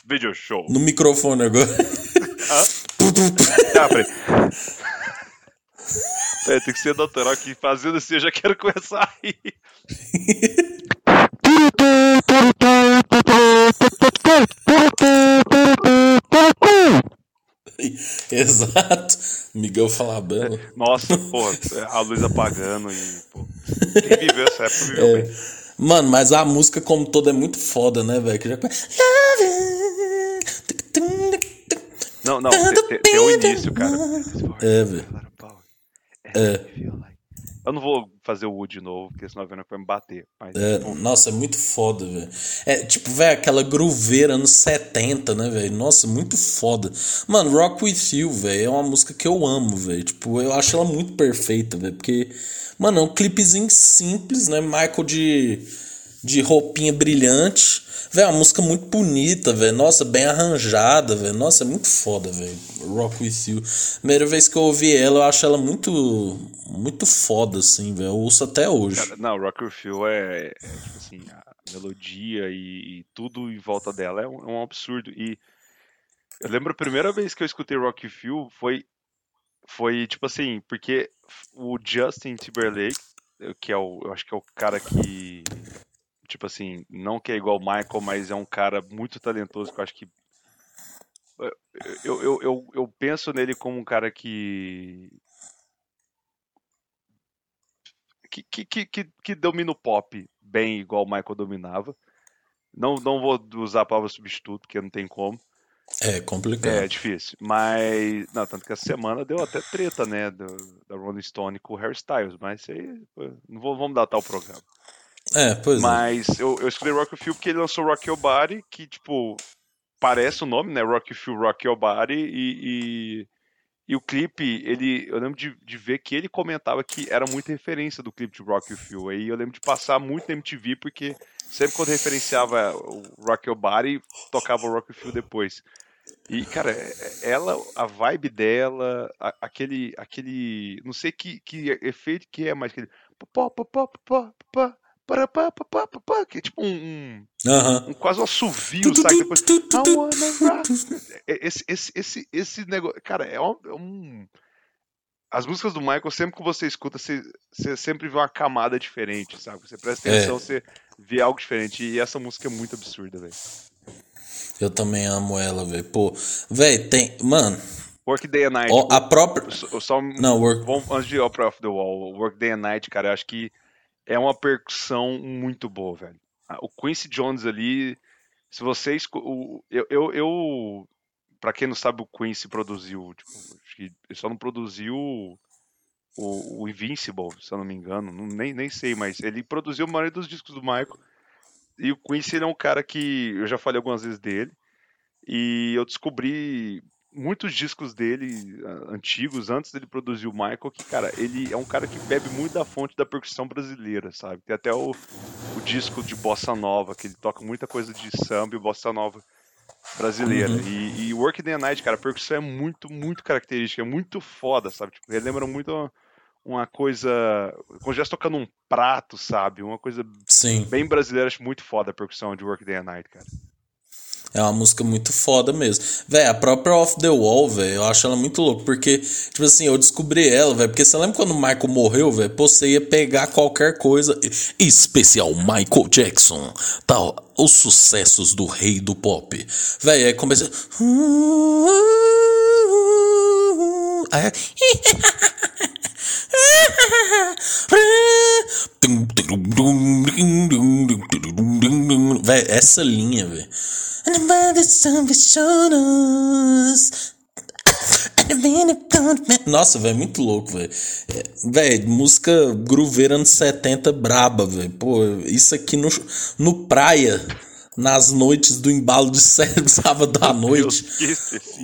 Video show. No microfone agora. Ah? [laughs] peraí. É, tem que ser natural aqui. Fazendo assim, eu já quero começar a rir. [laughs] Exato. Miguel Falabella. Nossa, pô, a luz apagando e, pô. Quem viveu essa época viveu é. bem. Mano, mas a música como toda é muito foda, né, velho? Que já... Não, não, tem, tem o início, cara. É, velho. É. Eu não vou fazer o Wood de novo, porque senão a Venom vai me bater. Mas, tipo... Nossa, é muito foda, velho. É tipo, velho, aquela grooveira anos 70, né, velho? Nossa, muito foda. Mano, Rock With You, velho, é uma música que eu amo, velho. Tipo, eu acho ela muito perfeita, velho. Porque, mano, é um clipezinho simples, né? Michael de, de roupinha brilhante. Velho, uma música muito bonita, velho. Nossa, bem arranjada, velho. Nossa, é muito foda, velho. Rock With You. Primeira vez que eu ouvi ela, eu acho ela muito muito foda, assim, velho. Eu ouço até hoje. Cara, não, Rock With You é, é, tipo assim, a melodia e, e, tudo em volta dela é um, é um, absurdo. E eu lembro a primeira vez que eu escutei Rock With You foi, foi tipo assim, porque o Justin Timberlake, que é o, eu acho que é o cara que tipo assim, não que é igual o Michael, mas é um cara muito talentoso que eu acho que. Eu, eu, eu, eu penso nele como um cara que. Que, que, que, que domina o pop bem igual o Michael dominava. Não, não vou usar a palavra substituto, porque não tem como. É complicado. É, difícil. Mas. Não, tanto que essa semana deu até treta, né? Do, da Rolling Stone com o Harry Styles. Mas isso aí. Não vou, vamos datar o programa. É, pois é. Mas é. eu, eu escolhi Rock Feel porque ele lançou Rock Your Body, que, tipo, parece o nome, né? Rock Feel, Rock Your Body, e, e, e, o clipe, ele, eu lembro de, de ver que ele comentava que era muita referência do clipe de Rock You Feel. Aí eu lembro de passar muito na MTV, porque sempre quando referenciava o Rock Your Body, tocava o Rock You Feel depois. E, cara, ela, a vibe dela, a, aquele, aquele, não sei que, que efeito que é, mas aquele que é tipo um, um, Aham. um quase um assovio, sabe? Depois, I wanna rock. Esse, esse, esse, esse negócio, cara, é um, é um- As músicas do Michael, sempre que você escuta, você, você sempre vê uma camada diferente, sabe? Você presta É. atenção, você vê algo diferente. E essa música é muito absurda, velho. Eu também amo ela, velho. Pô, velho, tem. Mano, Work Day and Night. ó, a própria. Só, só- Não, Work. vamos- antes de ir Opera of the Wall, Work Day and Night, cara, eu acho que é uma percussão muito boa, velho. O Quincy Jones ali, se você escu- o- eu, eu, eu para quem não sabe, o Quincy produziu, tipo, ele só não produziu o, o Invincible, se eu não me engano, não- nem, nem sei, mas ele produziu a maioria dos discos do Michael. E o Quincy ele é um cara que eu já falei algumas vezes dele, e eu descobri muitos discos dele antigos, antes dele produzir o Michael, que, cara, ele é um cara que bebe muito da fonte da percussão brasileira, sabe? Tem até o, o disco de Bossa Nova, que ele toca muita coisa de samba e Bossa Nova brasileira. E, e Work Night, cara, a percussão é muito, muito característica, é muito foda, sabe? Tipo, ele lembra muito uma, uma coisa. Como já tocando um prato, sabe? Uma coisa Sim. bem brasileira, acho muito foda a percussão de Work Day and Night, cara. É uma música muito foda mesmo. Véi, a própria Off the Wall, velho, eu acho ela muito louca. Porque, tipo assim, eu descobri ela, velho. Porque você lembra quando o Michael morreu, velho? Você ia pegar qualquer coisa. Especial Michael Jackson. Tal. Os sucessos do rei do pop. Véi, aí começa. [laughs] Aí. [laughs] Véi, essa linha, velho. Nossa, velho, muito louco, velho. É, Velho, música grooveira anos 70 braba, velho. Pô, isso aqui no, no praia, nas noites do embalo de [laughs] sábado à noite Deus,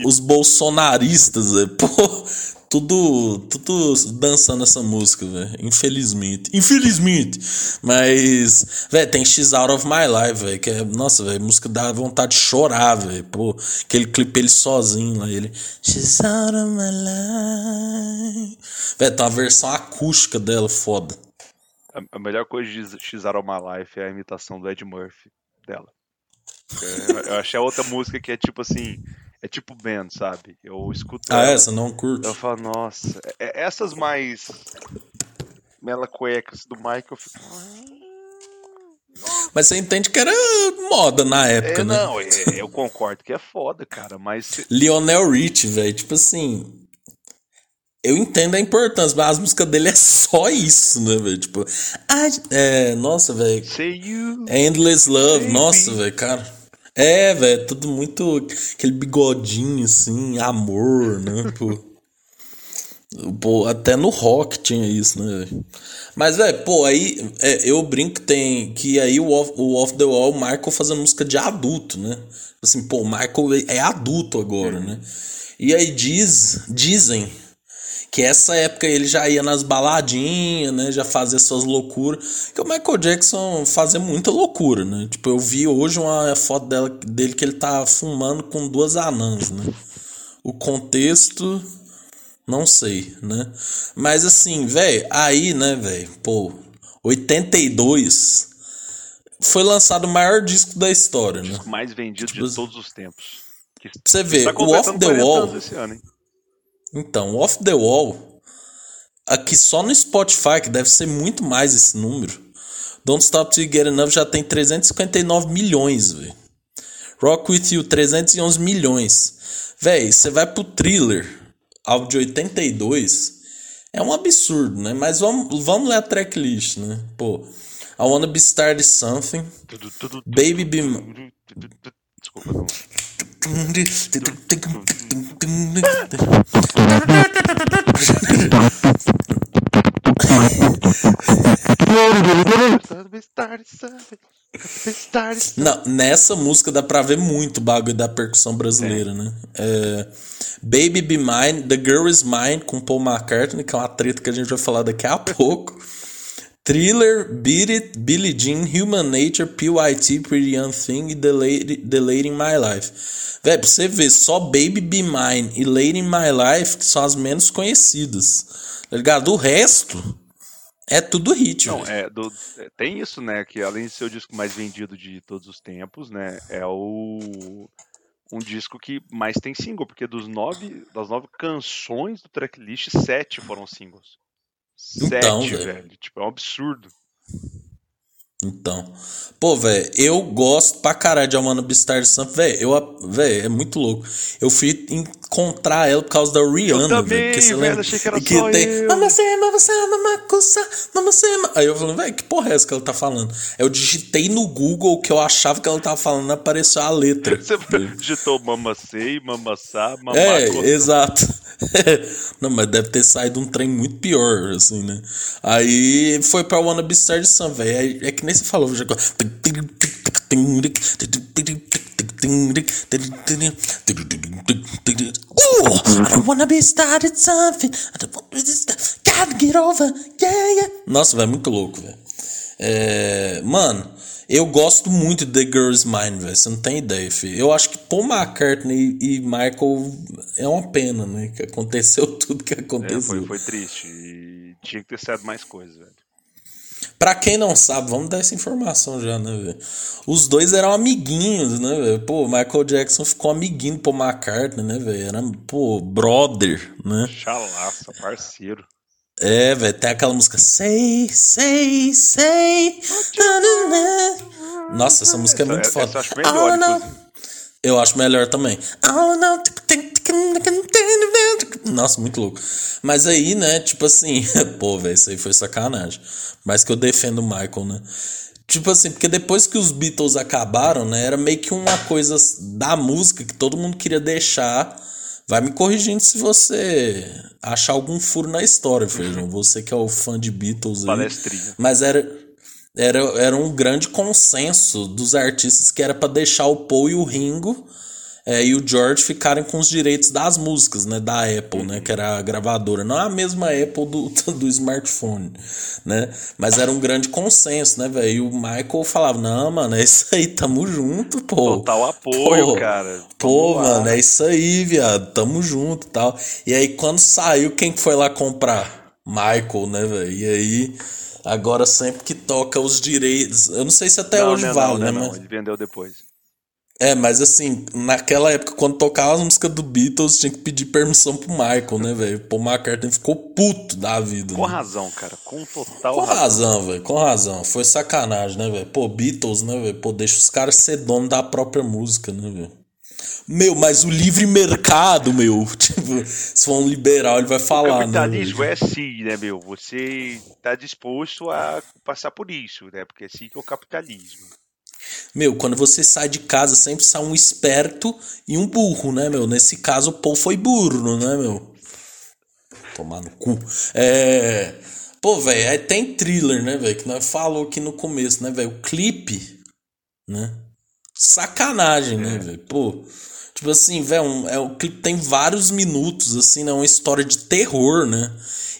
os bolsonaristas, velho. Pô, tudo, tudo dançando essa música, velho. Infelizmente. Infelizmente. Mas, velho, tem X Out of My Life, velho. Que é, nossa, velho, música dá vontade de chorar, velho. Pô, aquele clipe ele sozinho lá, ele. X Out of My Life. Velho, tem uma versão acústica dela foda. A, a melhor coisa de X Out of My Life é a imitação do Ed Murphy dela. É, eu achei a outra música que é tipo assim. É tipo band, sabe? Eu escuto. Ah, ela, essa não curto. Eu falo, nossa. é- é- essas mais. Mela cuecas do Michael, eu fico. Mas você entende que era moda na época, É, né? não, é- eu concordo que é foda, cara, mas. Lionel Rich, velho, tipo assim. Eu entendo a importância, mas as músicas dele é só isso, né, velho? Tipo, ah, é, nossa, velho. Say you. Endless Love, nossa, velho, cara. É, velho, tudo muito. Aquele bigodinho, assim, amor, né, pô. Pô, até no rock tinha isso, né? Mas, velho, pô, aí é, eu brinco que tem. Que aí o Off, o Off the Wall, o Michael fazendo música de adulto, né? Assim, pô, o Michael é adulto agora, né? E aí diz, dizem que essa época ele já ia nas baladinhas, né? Já fazia suas loucuras. Que o Michael Jackson fazia muita loucura, né? Tipo, eu vi hoje uma foto dela, dele que ele tá fumando com duas anãs, né? O contexto, não sei, né? Mas assim, velho, aí, né, velho, pô, 82 foi lançado o maior disco da história, né? O mais vendido Tipo, de todos os tempos. Que você ver, tá o Off the 40 Wall. ano, hein? Então, Off the Wall, aqui só no Spotify, que deve ser muito mais esse número. Don't Stop You Get Enough já tem 359 milhões, velho. Rock With You, 311 milhões. Véi, você vai pro Thriller, álbum de 82, é um absurdo, né? Mas vamos, vamos ler a tracklist, né? Pô, I Wanna Be Started Something, Baby Be... Desculpa, não. Nessa música dá pra ver muito o bagulho da percussão brasileira, né? É, Baby Be Mine, The Girl Is Mine, com Paul McCartney, que é uma treta que a gente vai falar daqui a pouco. Thriller, Beat It, Billie Jean, Human Nature, PYT, Pretty Young Thing e The Lady, The Lady in My Life. Véi, pra você ver, só Baby Be Mine e Lady in My Life que são as menos conhecidas. Tá ligado? O resto É tudo hit, Não, é, do- é, tem isso, né? Que além de ser o disco mais vendido de todos os tempos, né? É o um disco que mais tem single, porque dos nove, das nove canções do tracklist, sete foram singles. Então, Sete, velho. velho. Tipo, é um absurdo. Então. Pô, velho, eu gosto pra caralho de Amanda Beastar Something. Velho, eu, velho, é muito louco. Eu fui encontrar ela por causa da Rihanna, também, velho. porque você velho, lembra? achei que era que só tem. eu. Mamacê, mamacê, mamacuça, mamacê. ma-" Aí eu falei, velho, que porra é essa que ela tá falando? Eu digitei no Google o que eu achava que ela tava falando, apareceu a letra. Você digitou mamacei, mamassá, É, mamaco. exato. [laughs] Não, mas deve ter saído um trem muito pior, assim, né? Aí foi pra Wanna Be Started Some, velho. É, é que nem você falou, já. Ooh, I don't wanna be started something. I don't wanna be get over. Yeah, yeah. Nossa, velho, muito louco, velho. É, mano, eu gosto muito de The Girl's Mine, velho. Você não tem ideia, filho. Eu acho que Paul McCartney e Michael é uma pena, né? Que aconteceu [laughs] tudo que É, aconteceu. foi, foi triste. E tinha que ter saído mais coisas, velho. Pra quem não sabe, vamos dar essa informação já, né, velho? Os dois eram amiguinhos, né, velho? Pô, Michael Jackson ficou amiguinho Paul McCartney, né, velho? Era, pô, brother, né? Chalaça, parceiro. É, velho, tem aquela música na, na, na. Nossa, essa música é Essa- muito essa foda. eu acho melhor, inclusive. Eu acho melhor também. All I know- Nossa, muito louco. Mas aí, né, tipo assim, [laughs] pô, velho, isso aí foi sacanagem. Mas que eu defendo o Michael, né? Tipo assim, porque depois que os Beatles acabaram, né, era meio que uma coisa da música que todo mundo queria deixar. Vai me corrigindo se você achar algum furo na história, Feijão. Você que é o fã de Beatles aí. Palestrinha. Mas era, era, era um grande consenso dos artistas que era pra deixar o Paul e o Ringo é, e o George ficarem com os direitos das músicas, né? Da Apple, né? Que era a gravadora. Não a mesma Apple do, [laughs] do smartphone, né? Mas era um grande consenso, né, velho? E o Michael falava, não, mano, é isso aí, tamo junto, pô. Total apoio, Pô, cara. Pô, lá. mano, é isso aí, viado. Tamo junto e tal. E aí, quando saiu, quem que foi lá comprar? Michael, né, velho? E aí, agora sempre que toca os direitos. Eu não sei se até não, hoje não, vale, não, né? não, mas- Ele vendeu depois. É, mas assim, naquela época, quando tocava as músicas do Beatles, tinha que pedir permissão pro Michael, né, velho? Paul McCartney ficou puto da vida. Com né? razão, cara. Com total Com razão. razão, velho, com razão. Foi sacanagem, né, velho? Pô, Beatles, né, velho? Pô, deixa os caras ser dono da própria música, né, velho? Meu, mas o livre mercado, meu, [laughs] tipo, se for um liberal, ele vai O falar, né? capitalismo velho? é assim, né, meu? Você tá disposto a passar por isso, né? Porque é assim que é o capitalismo. Meu, quando você sai de casa, sempre sai um esperto e um burro, né, meu? Nesse caso, o Paul foi burro, né, meu? Tomar no cu. É. Pô, velho, aí tem thriller, né, velho? Que nós falou aqui no começo, né, velho? O clipe, né? Sacanagem, né, velho? Pô. Tipo assim, velho, um, é, o clipe tem vários minutos, assim, né? Uma história de terror, né?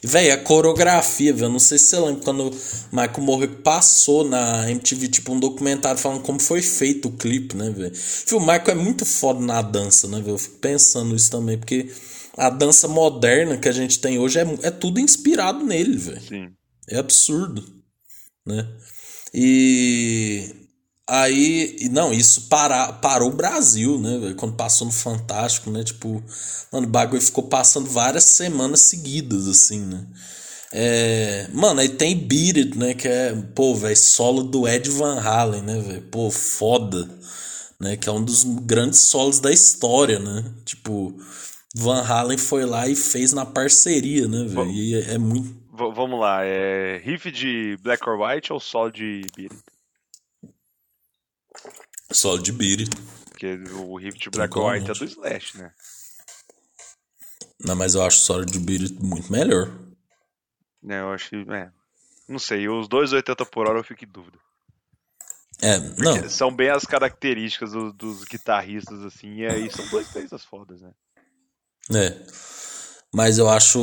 Velho, a coreografia, velho, não sei se você lembra quando o Michael Moore passou na MTV, tipo, um documentário falando como foi feito o clipe, né, velho? O Michael é muito foda na dança, né, velho? Eu fico pensando isso também, porque a dança moderna que a gente tem hoje é, é tudo inspirado nele, velho. Sim. É absurdo, né? E aí, não, isso para, parou o Brasil, né, velho? Quando passou no Fantástico, né? Tipo, mano, o bagulho ficou passando várias semanas seguidas, assim, né? É, mano, aí tem Beat It, né? Que é, pô, velho, solo do Ed Van Halen, né, velho? Pô, foda, né? Que é um dos grandes solos da história, né? Tipo, Van Halen foi lá e fez na parceria, né, velho? E é, é muito. V- vamos lá. É riff de Black or White ou solo de Beat It? Solo de Beat. Porque o riff de Black White é do Tranquilamente. Slash, né? Não, mas eu acho o solo de Beat It muito melhor. né? Eu acho que. É. Não sei, os dois 80 por hora eu fico em dúvida. É, não. Porque São bem as características do- dos guitarristas, assim, e aí são dois peças fodas, né? É. Mas eu acho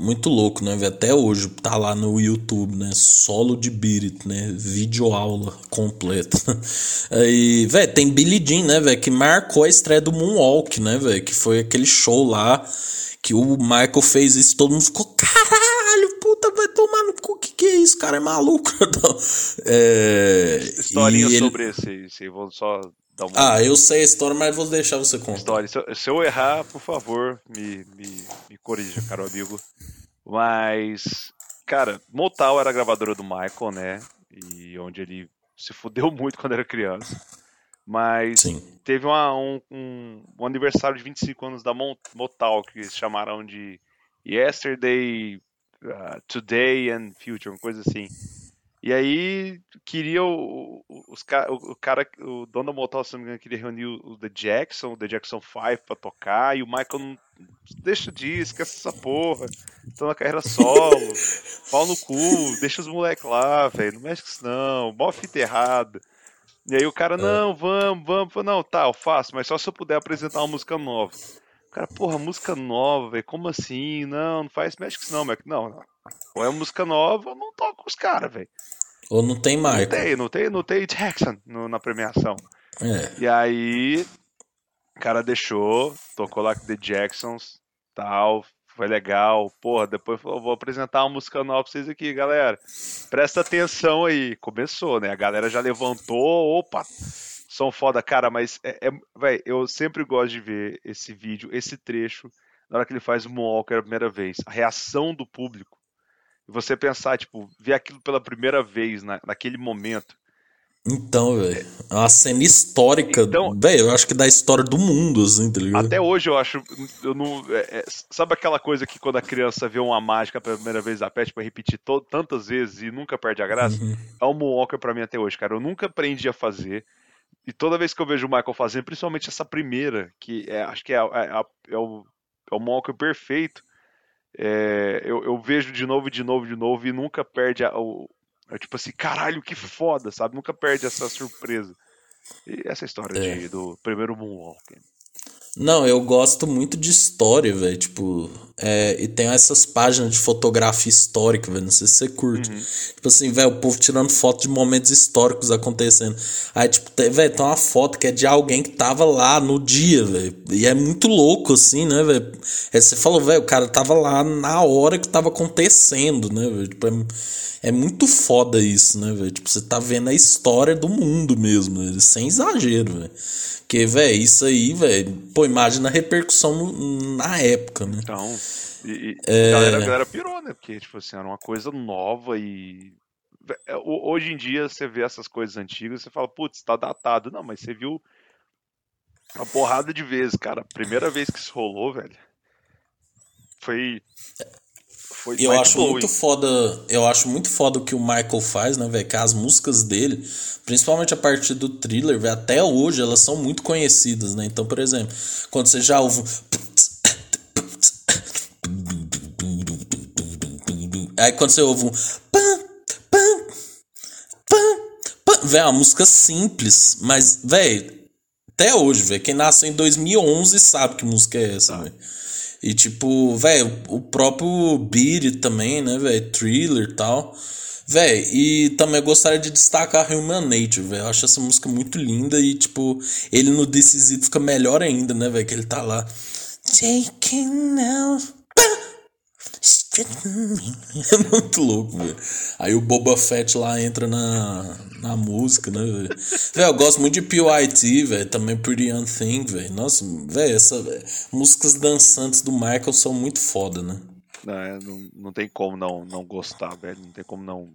muito louco, né? Até hoje tá lá no YouTube, né? Solo de Beat It, né? Vídeo aula completa. [laughs] Aí, velho, tem Billie Jean, né, velho? Que marcou a estreia do Moonwalk, né, velho? Que foi aquele show lá que o Michael fez isso, todo mundo ficou, caralho, puta vai tomar no cu, que que é isso? cara é maluco. Então, [laughs] é, Historinha ele... sobre esse, esse, vou só uma... Ah, eu sei a história, mas vou deixar você contar. História. Se, eu, se eu errar, por favor, me, me, me corrija, caro amigo. Mas, cara, Motal era a gravadora do Michael, né? E onde ele se fudeu [laughs] muito quando era criança. Mas Sim. teve uma, um, um, um, aniversário de 25 anos da Motal, que eles chamaram de Yesterday, uh, Today and Future, uma coisa assim. E aí queria o, os, o, o cara, o dono da Motal, se não me engano, queria reunir o, o The Jackson, o The Jackson 5 pra tocar, e o Michael não deixa disso, esquece essa porra. Estão na carreira solo, pau no cu, deixa os moleques lá, velho, não mexe com isso não, mó fita errada. E aí o cara, é. não, vamos, vamos, não, tá, eu faço, mas só se eu puder apresentar uma música nova. O cara, porra, música nova, velho, como assim? Não, não faz, mexe com isso não, Mac. Não, não. Ou é música nova, ou não toca os caras, velho. Ou não tem Michael. Não tem, não tem, não tem Jackson no, na premiação. É. E aí, o cara deixou, tocou lá com The Jacksons, tal, foi legal. Porra, depois falou, vou apresentar uma música nova pra vocês aqui, galera. Presta atenção aí. Começou, né? A galera já levantou, opa, som foda. Cara, mas, é, é, véi, eu sempre gosto de ver esse vídeo, esse trecho, na hora que ele faz o Moonwalker a primeira vez. A reação do público. E você pensar, tipo, ver aquilo pela primeira vez, na, naquele momento. Então, velho. É uma cena histórica. Então, velho, eu acho que da história do mundo, assim, tá ligado? Até hoje eu acho. Eu não, é, é, sabe aquela coisa que quando a criança vê uma mágica pela primeira vez, a pede pra repetir to, tantas vezes e nunca perde a graça? Uhum. É um Moonwalker pra mim até hoje, cara. Eu nunca aprendi a fazer. E toda vez que eu vejo o Michael fazendo, principalmente essa primeira, que é, acho que é, é, é o, é o Moonwalker perfeito, é, eu, eu, vejo de novo, de novo, de novo e nunca perde a, o, é tipo assim, caralho, que foda, sabe? Nunca perde essa surpresa. E essa história é. de, do primeiro Moonwalk. Não, eu gosto muito de história, velho. Tipo, é, e tem essas páginas de fotografia histórica, velho. Não sei se você curte. Uhum. Tipo assim, velho, o povo tirando foto de momentos históricos acontecendo. Aí, tipo, velho, tem uma foto que é de alguém que tava lá no dia, velho. E é muito louco, assim, né, velho? Aí você falou, velho, o cara tava lá na hora que tava acontecendo, né, velho? Tipo, é, é, muito foda isso, né, velho? Tipo, você tá vendo a história do mundo mesmo, véio, sem exagero, velho. Porque, velho, isso aí, velho, pô, imagina a repercussão na época, né? Então, e, e é... a, galera, a galera pirou, né? Porque, tipo assim, era uma coisa nova e. É, hoje em dia você vê essas coisas antigas, você fala, putz, tá datado. Não, mas você viu uma porrada de vezes, cara. Primeira vez que isso rolou, velho. Foi. Foi eu acho muito foda. Eu acho muito foda o que o Michael faz, né, velho? Que as músicas dele, principalmente a partir do thriller, véio, até hoje elas são muito conhecidas, né? Então, por exemplo, quando você já ouve. Aí quando você ouve um. Véi, é uma música simples, mas, velho, até hoje, velho, quem nasceu em 2011 sabe que música é essa, velho. E tipo, velho, o próprio Beat também, né, velho? Thriller e tal. Véi, e também gostaria de destacar Human Nature, velho. Eu acho essa música muito linda e, tipo, ele no This fica melhor ainda, né, velho? Que ele tá lá. Taking out. [laughs] É muito louco, velho. Aí o Boba Fett lá entra na, na música, né, velho? eu gosto muito de PYT, velho. Também Pretty Young Thing, velho. Nossa, velho, essa véio, músicas dançantes do Michael são muito foda, né? Não, é, não, não tem como não, não gostar, velho. Não tem como não,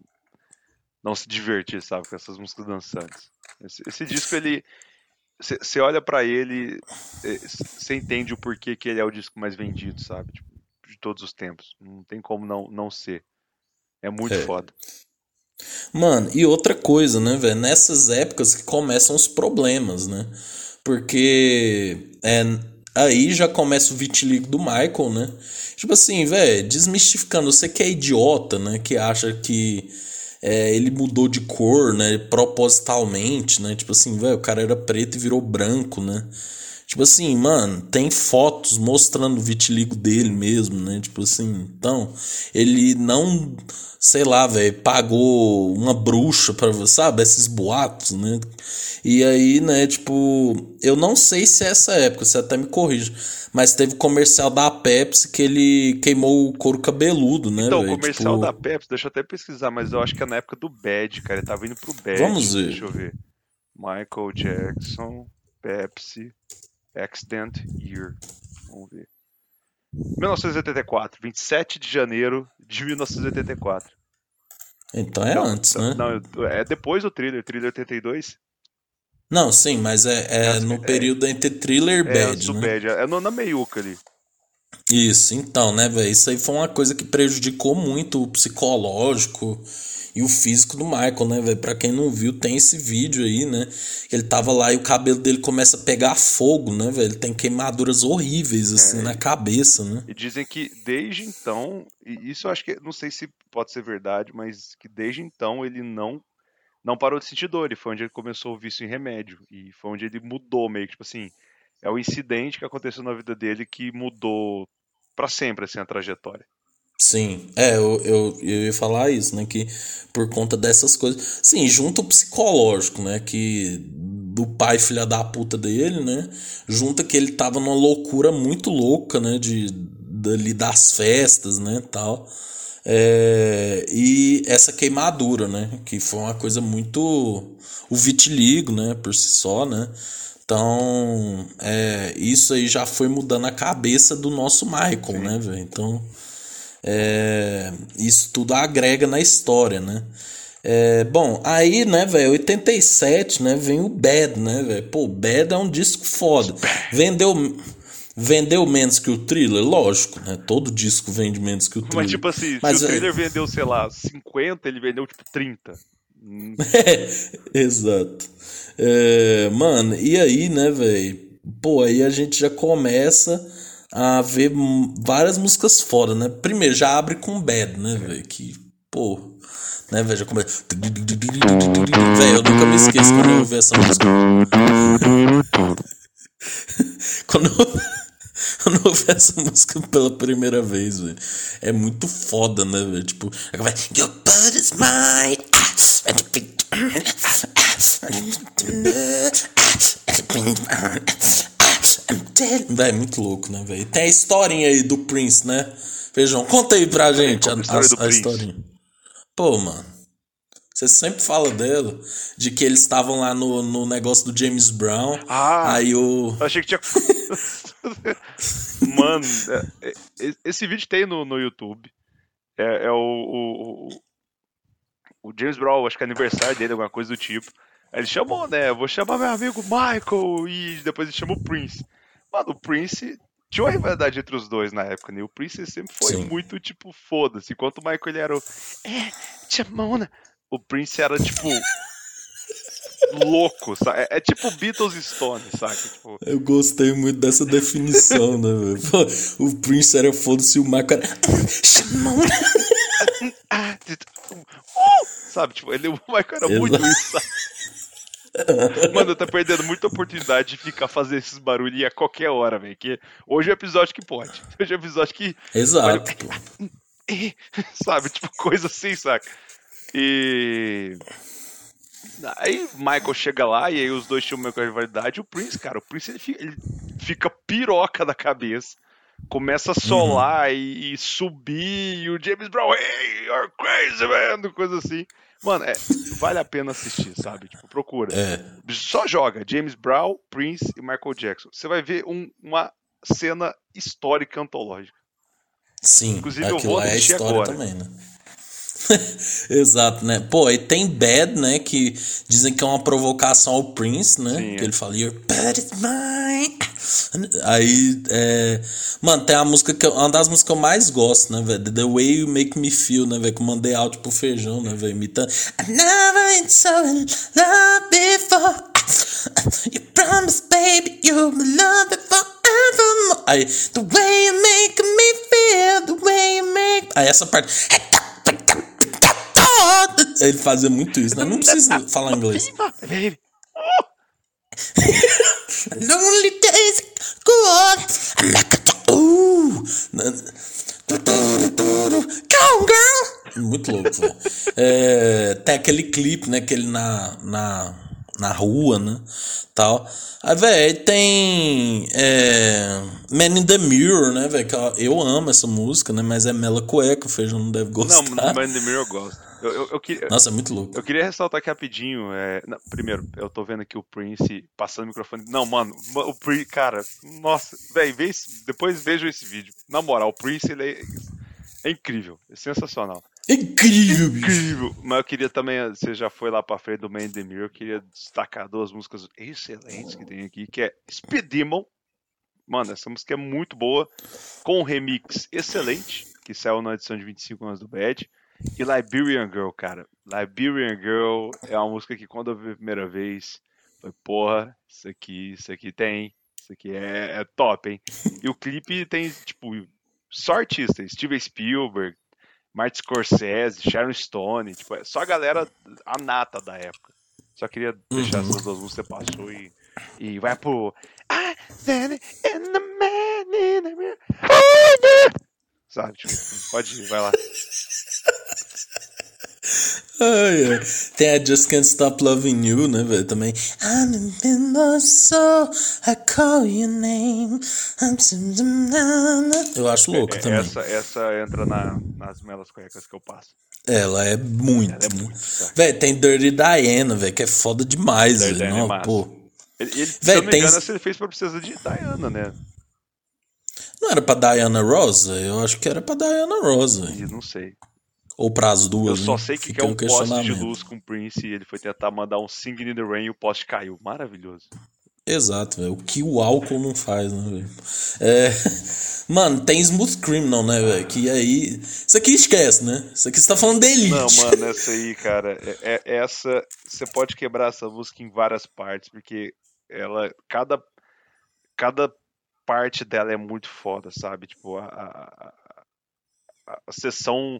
não se divertir, sabe, com essas músicas dançantes. Esse, esse disco, ele. Você olha para ele, você é, entende o porquê que ele é o disco mais vendido, sabe? Tipo, de todos os tempos. Não tem como não, não ser. É muito é. foda. Mano, e outra coisa, né, velho? Nessas épocas que começam os problemas, né? Porque é, aí já começa o vitiligo do Michael, né? Tipo assim, velho, desmistificando, você que é idiota, né? Que acha que é, ele mudou de cor, né? Propositalmente, né? Tipo assim, velho, o cara era preto e virou branco, né? Tipo assim, mano, tem fotos mostrando o vitiligo dele mesmo, né? Tipo assim, então, ele não, sei lá, velho, pagou uma bruxa para, sabe, esses boatos, né? E aí, né, tipo, eu não sei se é essa época, você até me corrige, mas teve comercial da Pepsi que ele queimou o couro cabeludo, né? Então, o comercial tipo... da Pepsi, deixa eu até pesquisar, mas eu acho que é na época do Bad, cara, ele tava indo pro Bad. Vamos ver. Deixa eu ver. Michael Jackson, Pepsi, Accident Year. Vamos ver. 1984, 27 de janeiro de 1984. Então é não, antes, né? Não, é depois do thriller, thriller 82. Não, sim, mas é, é no período entre thriller e bad, é, né? Bad, é no, na meiuca ali. Isso, então, né, velho? Isso aí foi uma coisa que prejudicou muito o psicológico e o físico do Michael, né, velho? Pra quem não viu, tem esse vídeo aí, né? Ele tava lá e o cabelo dele começa a pegar fogo, né, velho? Ele tem queimaduras horríveis, assim, é. na cabeça, né? E dizem que desde então, e isso eu acho que, não sei se pode ser verdade, mas que desde então ele não não parou de sentir dor. E foi onde ele começou o vício em remédio. E foi onde ele mudou meio que, tipo assim, é o incidente que aconteceu na vida dele que mudou para sempre, assim, a trajetória. Sim, é, eu, eu, eu ia falar isso, né? Que por conta dessas coisas. Sim, junto o psicológico, né? Que do pai filha da puta dele, né? Junta que ele tava numa loucura muito louca, né? De, dali das festas, né? Tal. É, e essa queimadura, né? Que foi uma coisa muito. O vitiligo, né? Por si só, né? Então, é, isso aí já foi mudando a cabeça do nosso Michael, né, velho? Então, é, isso tudo agrega na história, né? É, bom, aí, né, velho, 87, né, vem o Bad, né, velho? Pô, o Bad é um disco foda. Vendeu vendeu menos que o Thriller, lógico, né? Todo disco vende menos que o Thriller. Mas tipo assim, Mas, se o Thriller é... vendeu, sei lá, 50, ele vendeu tipo 30. [laughs] é, exato. É, mano, e aí, né, velho? Pô, aí a gente já começa a ver várias músicas fora, né? Primeiro, já abre com Bad, né, velho? Que, pô, né, velho? Já começa. Velho, eu nunca me esqueço quando eu ouvi essa música. [laughs] quando eu. Ouvi essa música pela primeira vez, velho. É muito foda, né, velho? Tipo, Your blood is mine. Véi, muito louco, né, velho? Tem a historinha aí do Prince, né? Feijão, conta aí pra gente a, a, a historinha. Pô, mano. Você sempre fala dela, de que eles estavam lá no, no negócio do James Brown. Ah, aí o. Eu achei que tinha. [laughs] Mano, é, é, esse vídeo tem no, no YouTube. É, é o, o, o, James Brown, acho que é aniversário dele, alguma coisa do tipo. Aí ele chamou, né? Vou chamar meu amigo Michael e depois ele chamou o Prince. Mano, o Prince tinha uma rivalidade entre os dois na época, né? O Prince sempre foi Sim. muito tipo, foda-se. Enquanto o Michael ele era o. É, chamona. O Prince era tipo. louco, sabe? É, é, tipo Beatles e Stones, sabe? Tipo... Eu gostei muito dessa definição, né, velho? O Prince era foda-se, o Michael era. Chamona. [laughs] sabe? Tipo, ele, o Michael era Exato. muito isso, sabe? Mano, tá perdendo muita oportunidade de ficar fazendo esses barulhos a qualquer hora, velho. Que hoje é episódio que pode. Hoje é episódio que. Exato. Sabe? Tipo, coisa assim, saca? E. Aí Michael chega lá e aí os dois tinham uma rivalidade. O Prince, cara, o Prince ele fica, ele fica piroca da cabeça. Começa a solar uhum. e, e, subir. E o James Brown, hey, you're crazy, man! Coisa assim. Mano, é, vale a pena assistir, sabe? Tipo, procura. É. Só joga James Brown, Prince e Michael Jackson. Você vai ver um, uma cena histórica antológica. Sim, Inclusive, eu vou é história agora. também, né? [laughs] Exato, né? Pô, aí tem Bad, né? Que dizem que é uma provocação ao Prince, né? Sim, que é. ele fala, Your bad is mine. Aí, é... Mano, tem a música que eu, uma das músicas que eu mais gosto, né, velho? The Way You Make Me Feel, né, velho? Que eu mandei áudio pro feijão, né, velho? Imitando. I never been so in love before. You promise, baby, you'll be loved forevermore. Aí, the way you make me feel, the way you make. Aí, essa parte. [laughs] Ele fazia muito isso, né? Não precisa falar inglês. Lonely days go on. Girl. Muito louco. É, tem aquele clipe, né? Aquele na, na, na rua, né? Tal. Aí, velho, tem. É, Man in the Mirror, né, velho? Eu amo essa música, né? Mas é Mela Cueca, o Feijão não deve gostar. Não, Man in the Mirror eu gosto. Eu, eu, eu queria, Nossa, é muito louco. Eu queria ressaltar aqui rapidinho. É, não, primeiro, eu tô vendo aqui o Prince passando o microfone. Não, mano, o Prince, cara, nossa, velho, depois vejam esse vídeo. Na moral, o Prince, ele é, é incrível, é sensacional. Incrível, bicho. Incrível. Mas eu queria também, você já foi lá pra frente do Man The Mirror, eu queria destacar duas músicas excelentes que tem aqui, que é Speed Demon. Mano, essa música é muito boa, com um remix excelente, que saiu na edição de 25 anos do Bad. E Liberian Girl, cara. Liberian Girl é uma música que quando eu vi a primeira vez, foi, porra, isso aqui, isso aqui tem, isso aqui é, é top, hein? E o clipe tem, tipo, só artistas, Steven Spielberg, Martin Scorsese, Sharon Stone, tipo, é só a galera, a nata da época. Só queria deixar uhum. essas duas músicas, você passou e, e vai pro... I in the man in the. Sabe, tipo, pode ir, vai lá. Ai, ai. Tem a Just Can't Stop Loving You, né, velho? Também. I'm in the soul, I call your name. Eu acho louco é, também. Essa, essa entra na, nas melas cuecas que eu passo. Ela é muito. Ela é muito. Velho, tem Dirty Diana, velho, que é foda demais, velho. É pô. Ele, ele, véio, se eu não me tem... engano, ele fez pra Princesa de Diana, né? Não era pra Diana Rosa? Eu acho que era pra Diana Rosa. Eu não sei. Ou para as duas. Eu só né? sei que, que é um poste de luz com o Prince e ele foi tentar mandar um Singing in the Rain e o poste caiu. Maravilhoso. Exato, velho. O que o álcool não faz, né, velho? É... [laughs] Mano, tem Smooth Criminal, né, velho? Que aí. Isso aqui esquece, né? Isso aqui você tá falando dele. Não, mano, essa aí, cara. É, é, essa. Você pode quebrar essa música em várias partes, porque ela. Cada. Cada parte dela é muito foda, sabe? Tipo, a, a, a, a sessão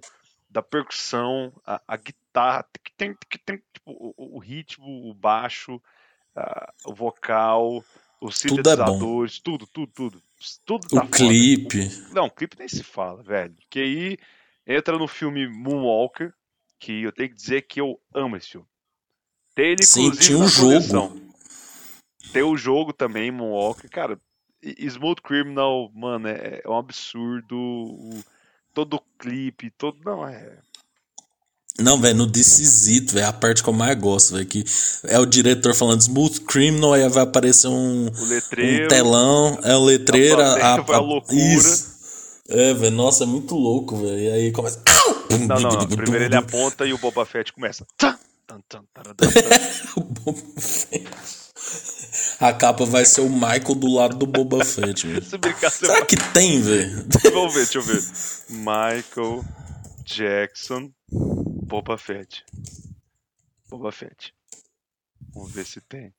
da percussão, a, a guitarra, tem, tem, tipo, o, o, ritmo, o baixo, o vocal, os sintetizadores, é tudo, tudo, tudo. Tudo tá o clipe. Não, o clipe nem se fala, velho. Que aí entra no filme Moonwalker, que eu tenho que dizer que eu amo esse filme. Tem ele, Sim, tinha um jogo. Tem o jogo também, Moonwalker. Cara, Smooth Criminal, mano, é, é um absurdo. O, todo o clipe, todo. Não, é. Não, velho, no Decisito, velho, a parte que eu mais gosto, velho, que é o diretor falando Smooth Criminal, aí vai aparecer um, letreiro, um telão, é o letreiro, a, a, a, a loucura. Isso. É, velho, nossa, é muito louco, velho. E aí começa. Não, não, não. Primeiro ele aponta e o Boba Fett começa. [laughs] [laughs] o Boba Fett. A capa vai ser o Michael do lado do Boba Fett, velho. [laughs] Será que tem, velho? Vamos ver, deixa eu ver. Michael Jackson Boba Fett. Boba Fett. Vamos ver se tem.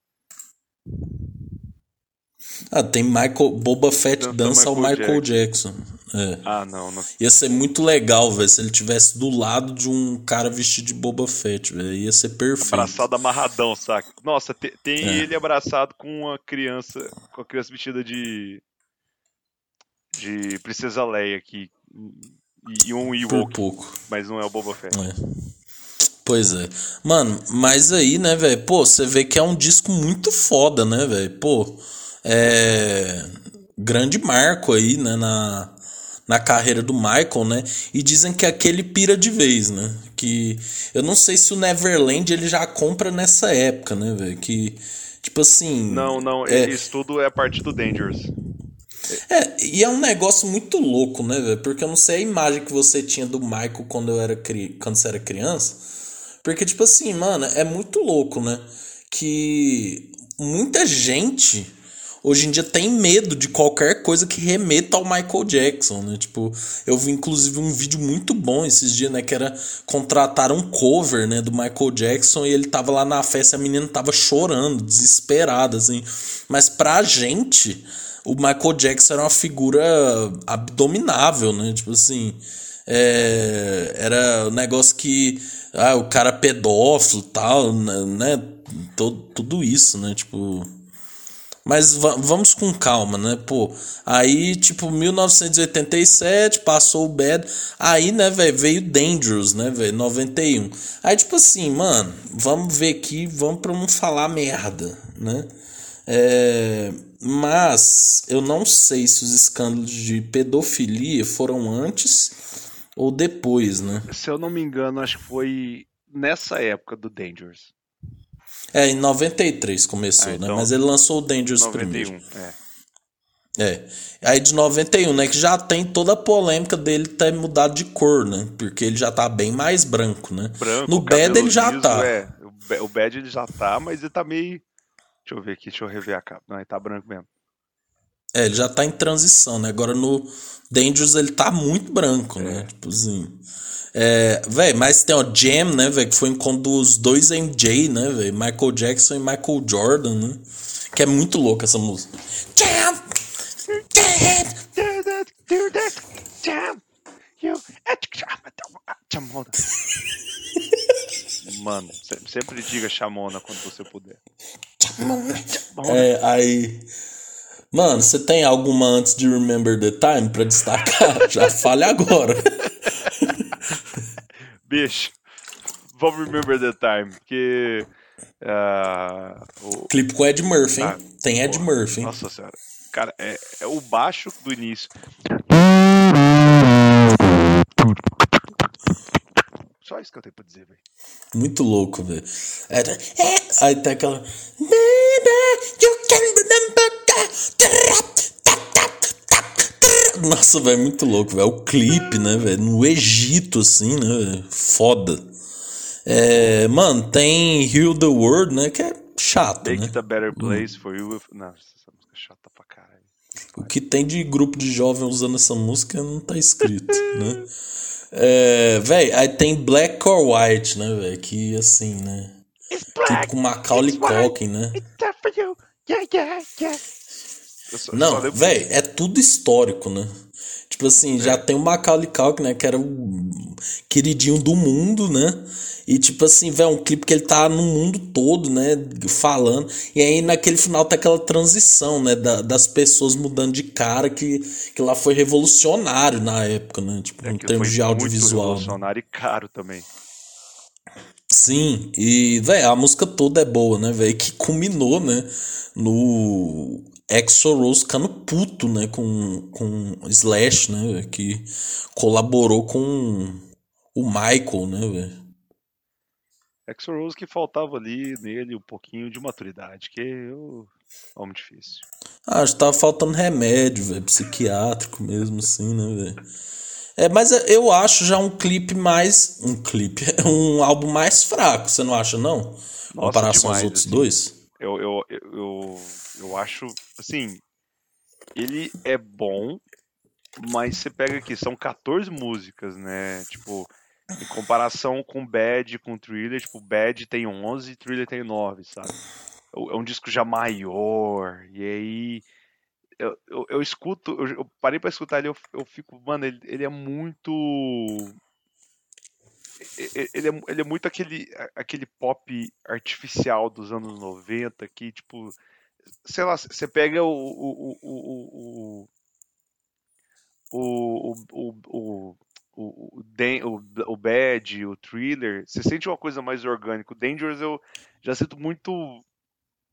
Ah, tem Michael Boba Fett dança, dança ao Michael Jackson. Jackson. É. Ah, não, não. Ia ser muito legal, velho, se ele tivesse do lado de um cara vestido de Boba Fett, velho. Ia ser perfeito. Abraçado amarradão, saca? Nossa, tem, tem é. ele abraçado com uma criança, com a criança vestida de de Princesa Leia aqui e, e um Ewok. Por pouco. Mas não é o Boba Fett. É. Pois é. Mano, mas aí, né, velho? Pô, você vê que é um disco muito foda, né, velho? Pô, é. Grande marco aí, né, na, na carreira do Michael, né? E dizem que aquele pira de vez, né? Que eu não sei se o Neverland ele já compra nessa época, né, velho? Que tipo assim. Não, não, é... isso tudo é a parte do Dangerous. É, e é um negócio muito louco, né, velho? Porque eu não sei a imagem que você tinha do Michael quando eu era cri... quando você era criança. Porque, tipo assim, mano, é muito louco, né? Que muita gente hoje em dia tem medo de qualquer coisa que remeta ao Michael Jackson, né? Tipo, eu vi inclusive um vídeo muito bom esses dias, né? Que era contratar um cover, né? Do Michael Jackson e ele tava lá na festa e a menina tava chorando, desesperada, assim. Mas pra gente o Michael Jackson era uma figura abdominável, né? Tipo assim, é, era um negócio que ah, o cara pedófilo tal, né? Todo, tudo isso, né? Tipo, Mas vamos com calma, né? Pô, aí, tipo, 1987, passou o Bad. Aí, né, velho, veio Dangerous, né, velho? 91. Aí, tipo assim, mano, vamos ver aqui, vamos pra não falar merda, né? É, mas eu não sei se os escândalos de pedofilia foram antes ou depois, né? Se eu não me engano, acho que foi nessa época do Dangerous. É, em 93 começou, ah, né? então, né? Mas ele lançou o Dangerous 91, primeiro. É. É. Aí de 91, né? Que já tem toda a polêmica dele ter mudado de cor, né? Porque ele já tá bem mais branco, né? Branco, no Bad ele já liso, tá. É. O Bad ele já tá, mas ele tá meio. Deixa eu ver aqui, deixa eu rever a capa. Não, ele tá branco mesmo. É, ele já tá em transição, né? Agora no Dangerous ele tá muito branco, é. né? Tipo assim. É, velho, mas tem o Jam, né, velho, que foi encontro dos dois MJ, né, velho, Michael Jackson e Michael Jordan, né, que é muito louco essa música. Jam! Jam! Chamona. Mano, sempre diga chamona quando você puder. É, aí. Mano, você tem alguma antes de Remember the Time pra destacar? [laughs] Já fale agora. [laughs] Bicho, vamos remember the time, porque. Uh, o... Clipe com Ed Murphy, hein? Ah, Tem Ed Murphy. Hein? Nossa senhora. Cara, é, é o baixo do início. Só isso que eu tenho pra dizer, velho. Muito louco, velho. É, é, aí tem aquela. Baby, you can remember [laughs] nossa, velho, muito louco, velho. O clipe, né, velho? No Egito, assim, né? Foda. É, mano, tem Heal the World, né? Que é chato, Make né? it a better place for you. Nossa, essa música é chata pra caralho. O que tem de grupo de jovens usando essa música não tá escrito, [laughs] né? É, velho, aí tem Black or White, né, velho? Que assim, né? Tipo com Macaulay Culkin, né? It's for you. Yeah, yeah, yeah. Só, não, velho, é tudo histórico, né? Tipo assim, é. já tem o Macaulay Culkin, né? Que era o queridinho do mundo, né? E tipo assim, velho, um clipe que ele tá no mundo todo, né? Falando. E aí naquele final tá aquela transição, né? Da, das pessoas mudando de cara, que, que lá foi revolucionário na época, né? Tipo, é em termos de audiovisual. Muito né? revolucionário e caro também. Sim, e, velho, a música toda é boa, né, velho? Que culminou, né? No Exo Rose ficando puto, né, com, com Slash, né, que colaborou com o Michael, né, velho. Exo Rose que faltava ali nele um pouquinho de maturidade, que eu... é muito difícil. Ah, acho que tava faltando remédio, velho, psiquiátrico mesmo, assim, né, velho. É, mas eu acho já um clipe mais. Um clipe. [laughs] Um álbum mais fraco, você não acha, não? Em comparação demais, aos outros assim. dois? Eu, eu, eu, eu acho, assim, ele é bom, mas você pega aqui, são 14 músicas, né? Tipo, em comparação com Bad, com Thriller, tipo, Bad tem 11 Thriller tem 9, sabe? É um disco já maior, e aí eu, eu, eu escuto, eu, eu, parei pra escutar ele, eu, eu fico, mano, ele, ele é muito. Ele é, ele é muito aquele, aquele pop artificial dos anos 90 que, tipo, sei lá, você pega o o, o, o, o, o, o, o, o Bad, o Thriller, você sente uma coisa mais orgânica. O Dangerous eu já sinto muito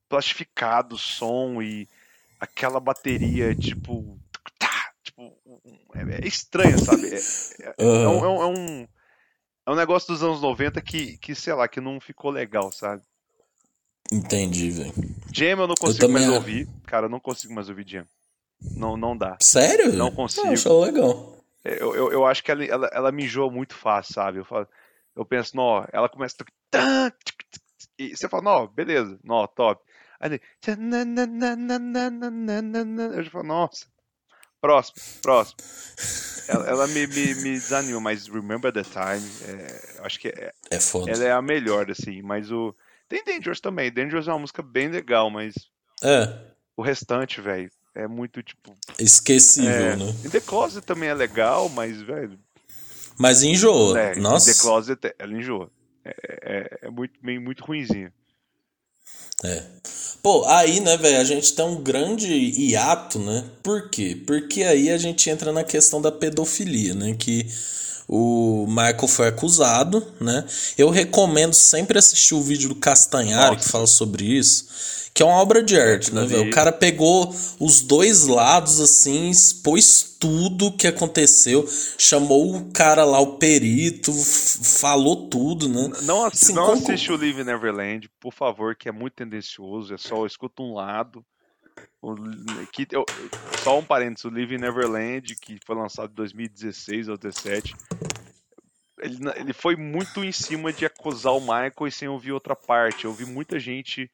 plastificado o som e aquela bateria, tipo. Tá, tipo é, é estranho, sabe? É, é, é, um, é, um, é um negócio dos anos 90 que, que, sei lá, que não ficou legal, sabe? Entendi, velho. Jam eu não consigo eu mais ouvir. Cara, eu não consigo mais ouvir Jam. Não, não dá. Sério? Não consigo. Eu acho legal. É, eu, eu, eu, acho que ela, ela, ela me enjoa muito fácil, sabe? Eu, falo, eu penso, não, ela começa. E você fala, não, beleza, não, top. Aí eu já falo, nossa. Próximo, próximo. Ela, ela me, me, me, desanima, mas Remember the Time, é, acho que é, é foda. ela é a melhor, assim, mas o. Tem Dangerous também. Dangerous é uma música bem legal, mas. É. O restante, velho, é muito tipo. Esquecível, é, né? The Closet também é legal, mas, velho. Mas enjoa. É, Nossa. The Closet, ela enjoa. É, é, é muito, meio, muito ruimzinha. É. Pô, aí, né, velho, a gente tem um grande hiato, né? Por quê? Porque aí a gente entra na questão da pedofilia, né? Que o Michael foi acusado, né? Eu recomendo sempre assistir o vídeo do Castanhari que fala sobre isso, que é uma obra de arte, né, velho? O cara pegou os dois lados assim, expôs tudo que aconteceu, chamou o cara lá, o perito, falou tudo, né? Não, assi assim, não como... assiste o Live Neverland, por favor, que é muito tendencioso, é só escuta um lado. O, que, eu, só um parênteses, o Live Neverland, que foi lançado em 2016 ou 2017, ele, ele foi muito em cima de acusar o Michael e sem ouvir outra parte. Eu vi muita gente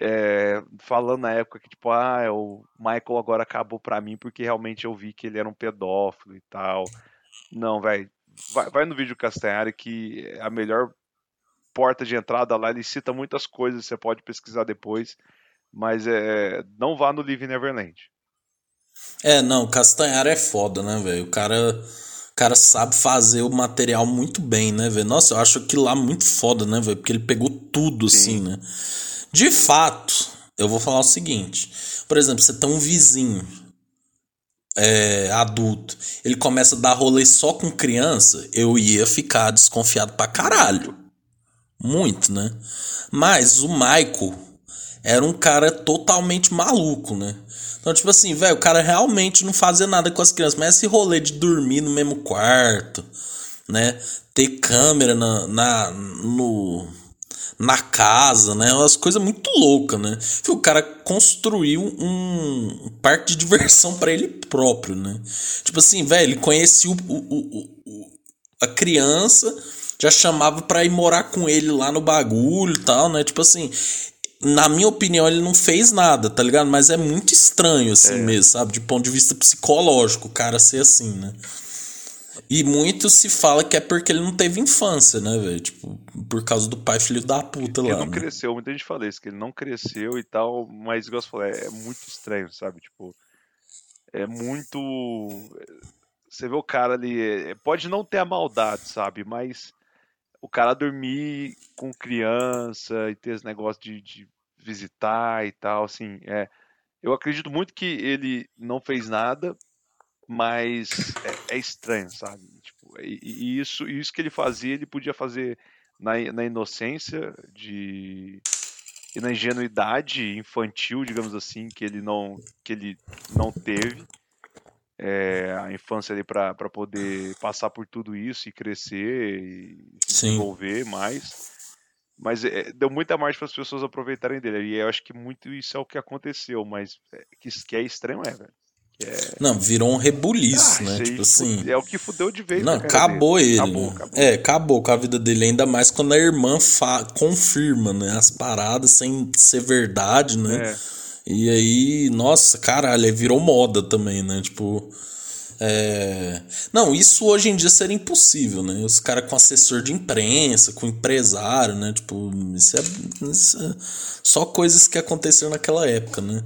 é, falando na época que, tipo, ah, o Michael agora acabou pra mim porque realmente eu vi que ele era um pedófilo e tal. Não, velho. Vai, vai, no vídeo Castanhari que é a melhor porta de entrada lá. Ele cita muitas coisas, você pode pesquisar depois. Mas é, não vá no Live Neverland. É, não, Castanhari é foda, né, velho? O cara, o cara sabe fazer o material muito bem, né, velho? Nossa, eu acho aquilo lá muito foda, né, velho? Porque ele pegou tudo, Sim. assim, né? De fato, eu vou falar o seguinte: por exemplo, você tem um vizinho é, adulto, ele começa a dar rolê só com criança, eu ia ficar desconfiado pra caralho. Muito, né? Mas o Michael era um cara totalmente maluco, né? Então, tipo assim, velho, o cara realmente não fazia nada com as crianças, mas esse rolê de dormir no mesmo quarto, né? Ter câmera na, na no na casa, né? Umas coisas muito loucas, né? O cara construiu um parque de diversão para ele próprio, né? Tipo assim, velho, ele conhecia o, o, o, a criança, já chamava pra ir morar com ele lá no bagulho e tal, né? Tipo assim, na minha opinião, ele não fez nada, tá ligado? Mas é muito estranho, assim é. mesmo, sabe? De ponto de vista psicológico, o cara ser assim, né? E muito se fala que é porque ele não teve infância, né, velho? Tipo, por causa do pai filho da puta lá. Ele não né? cresceu, muita gente fala isso, que ele não cresceu e tal, mas igual você falou, é, é muito estranho, sabe? Tipo, é muito. Você vê o cara ali, é, pode não ter a maldade, sabe? Mas o cara dormir com criança e ter esse negócio de, de visitar e tal, assim, é. Eu acredito muito que ele não fez nada, mas é, é estranho, sabe? Tipo, e, e, isso, isso que ele fazia, ele podia fazer na, na inocência de e na ingenuidade infantil, digamos assim, que ele não que ele não teve é, a infância ali para poder passar por tudo isso e crescer e se desenvolver mais. Mas é, deu muita margem para as pessoas aproveitarem dele. E eu acho que muito isso é o que aconteceu, mas é, que, que é estranho é, velho. É... Não, virou um rebuliço, ah, né? Tipo assim. É o que fudeu de vez. Não, acabou dele. ele. Acabou, né? acabou. É, acabou com a vida dele, ainda mais quando a irmã fa confirma, né? As paradas sem ser verdade, né? É. E aí, nossa, caralho, aí virou moda também, né? Tipo. É... Não, isso hoje em dia seria impossível, né? Os caras com assessor de imprensa, com empresário, né? Tipo, isso é, isso é só coisas que aconteceram naquela época, né?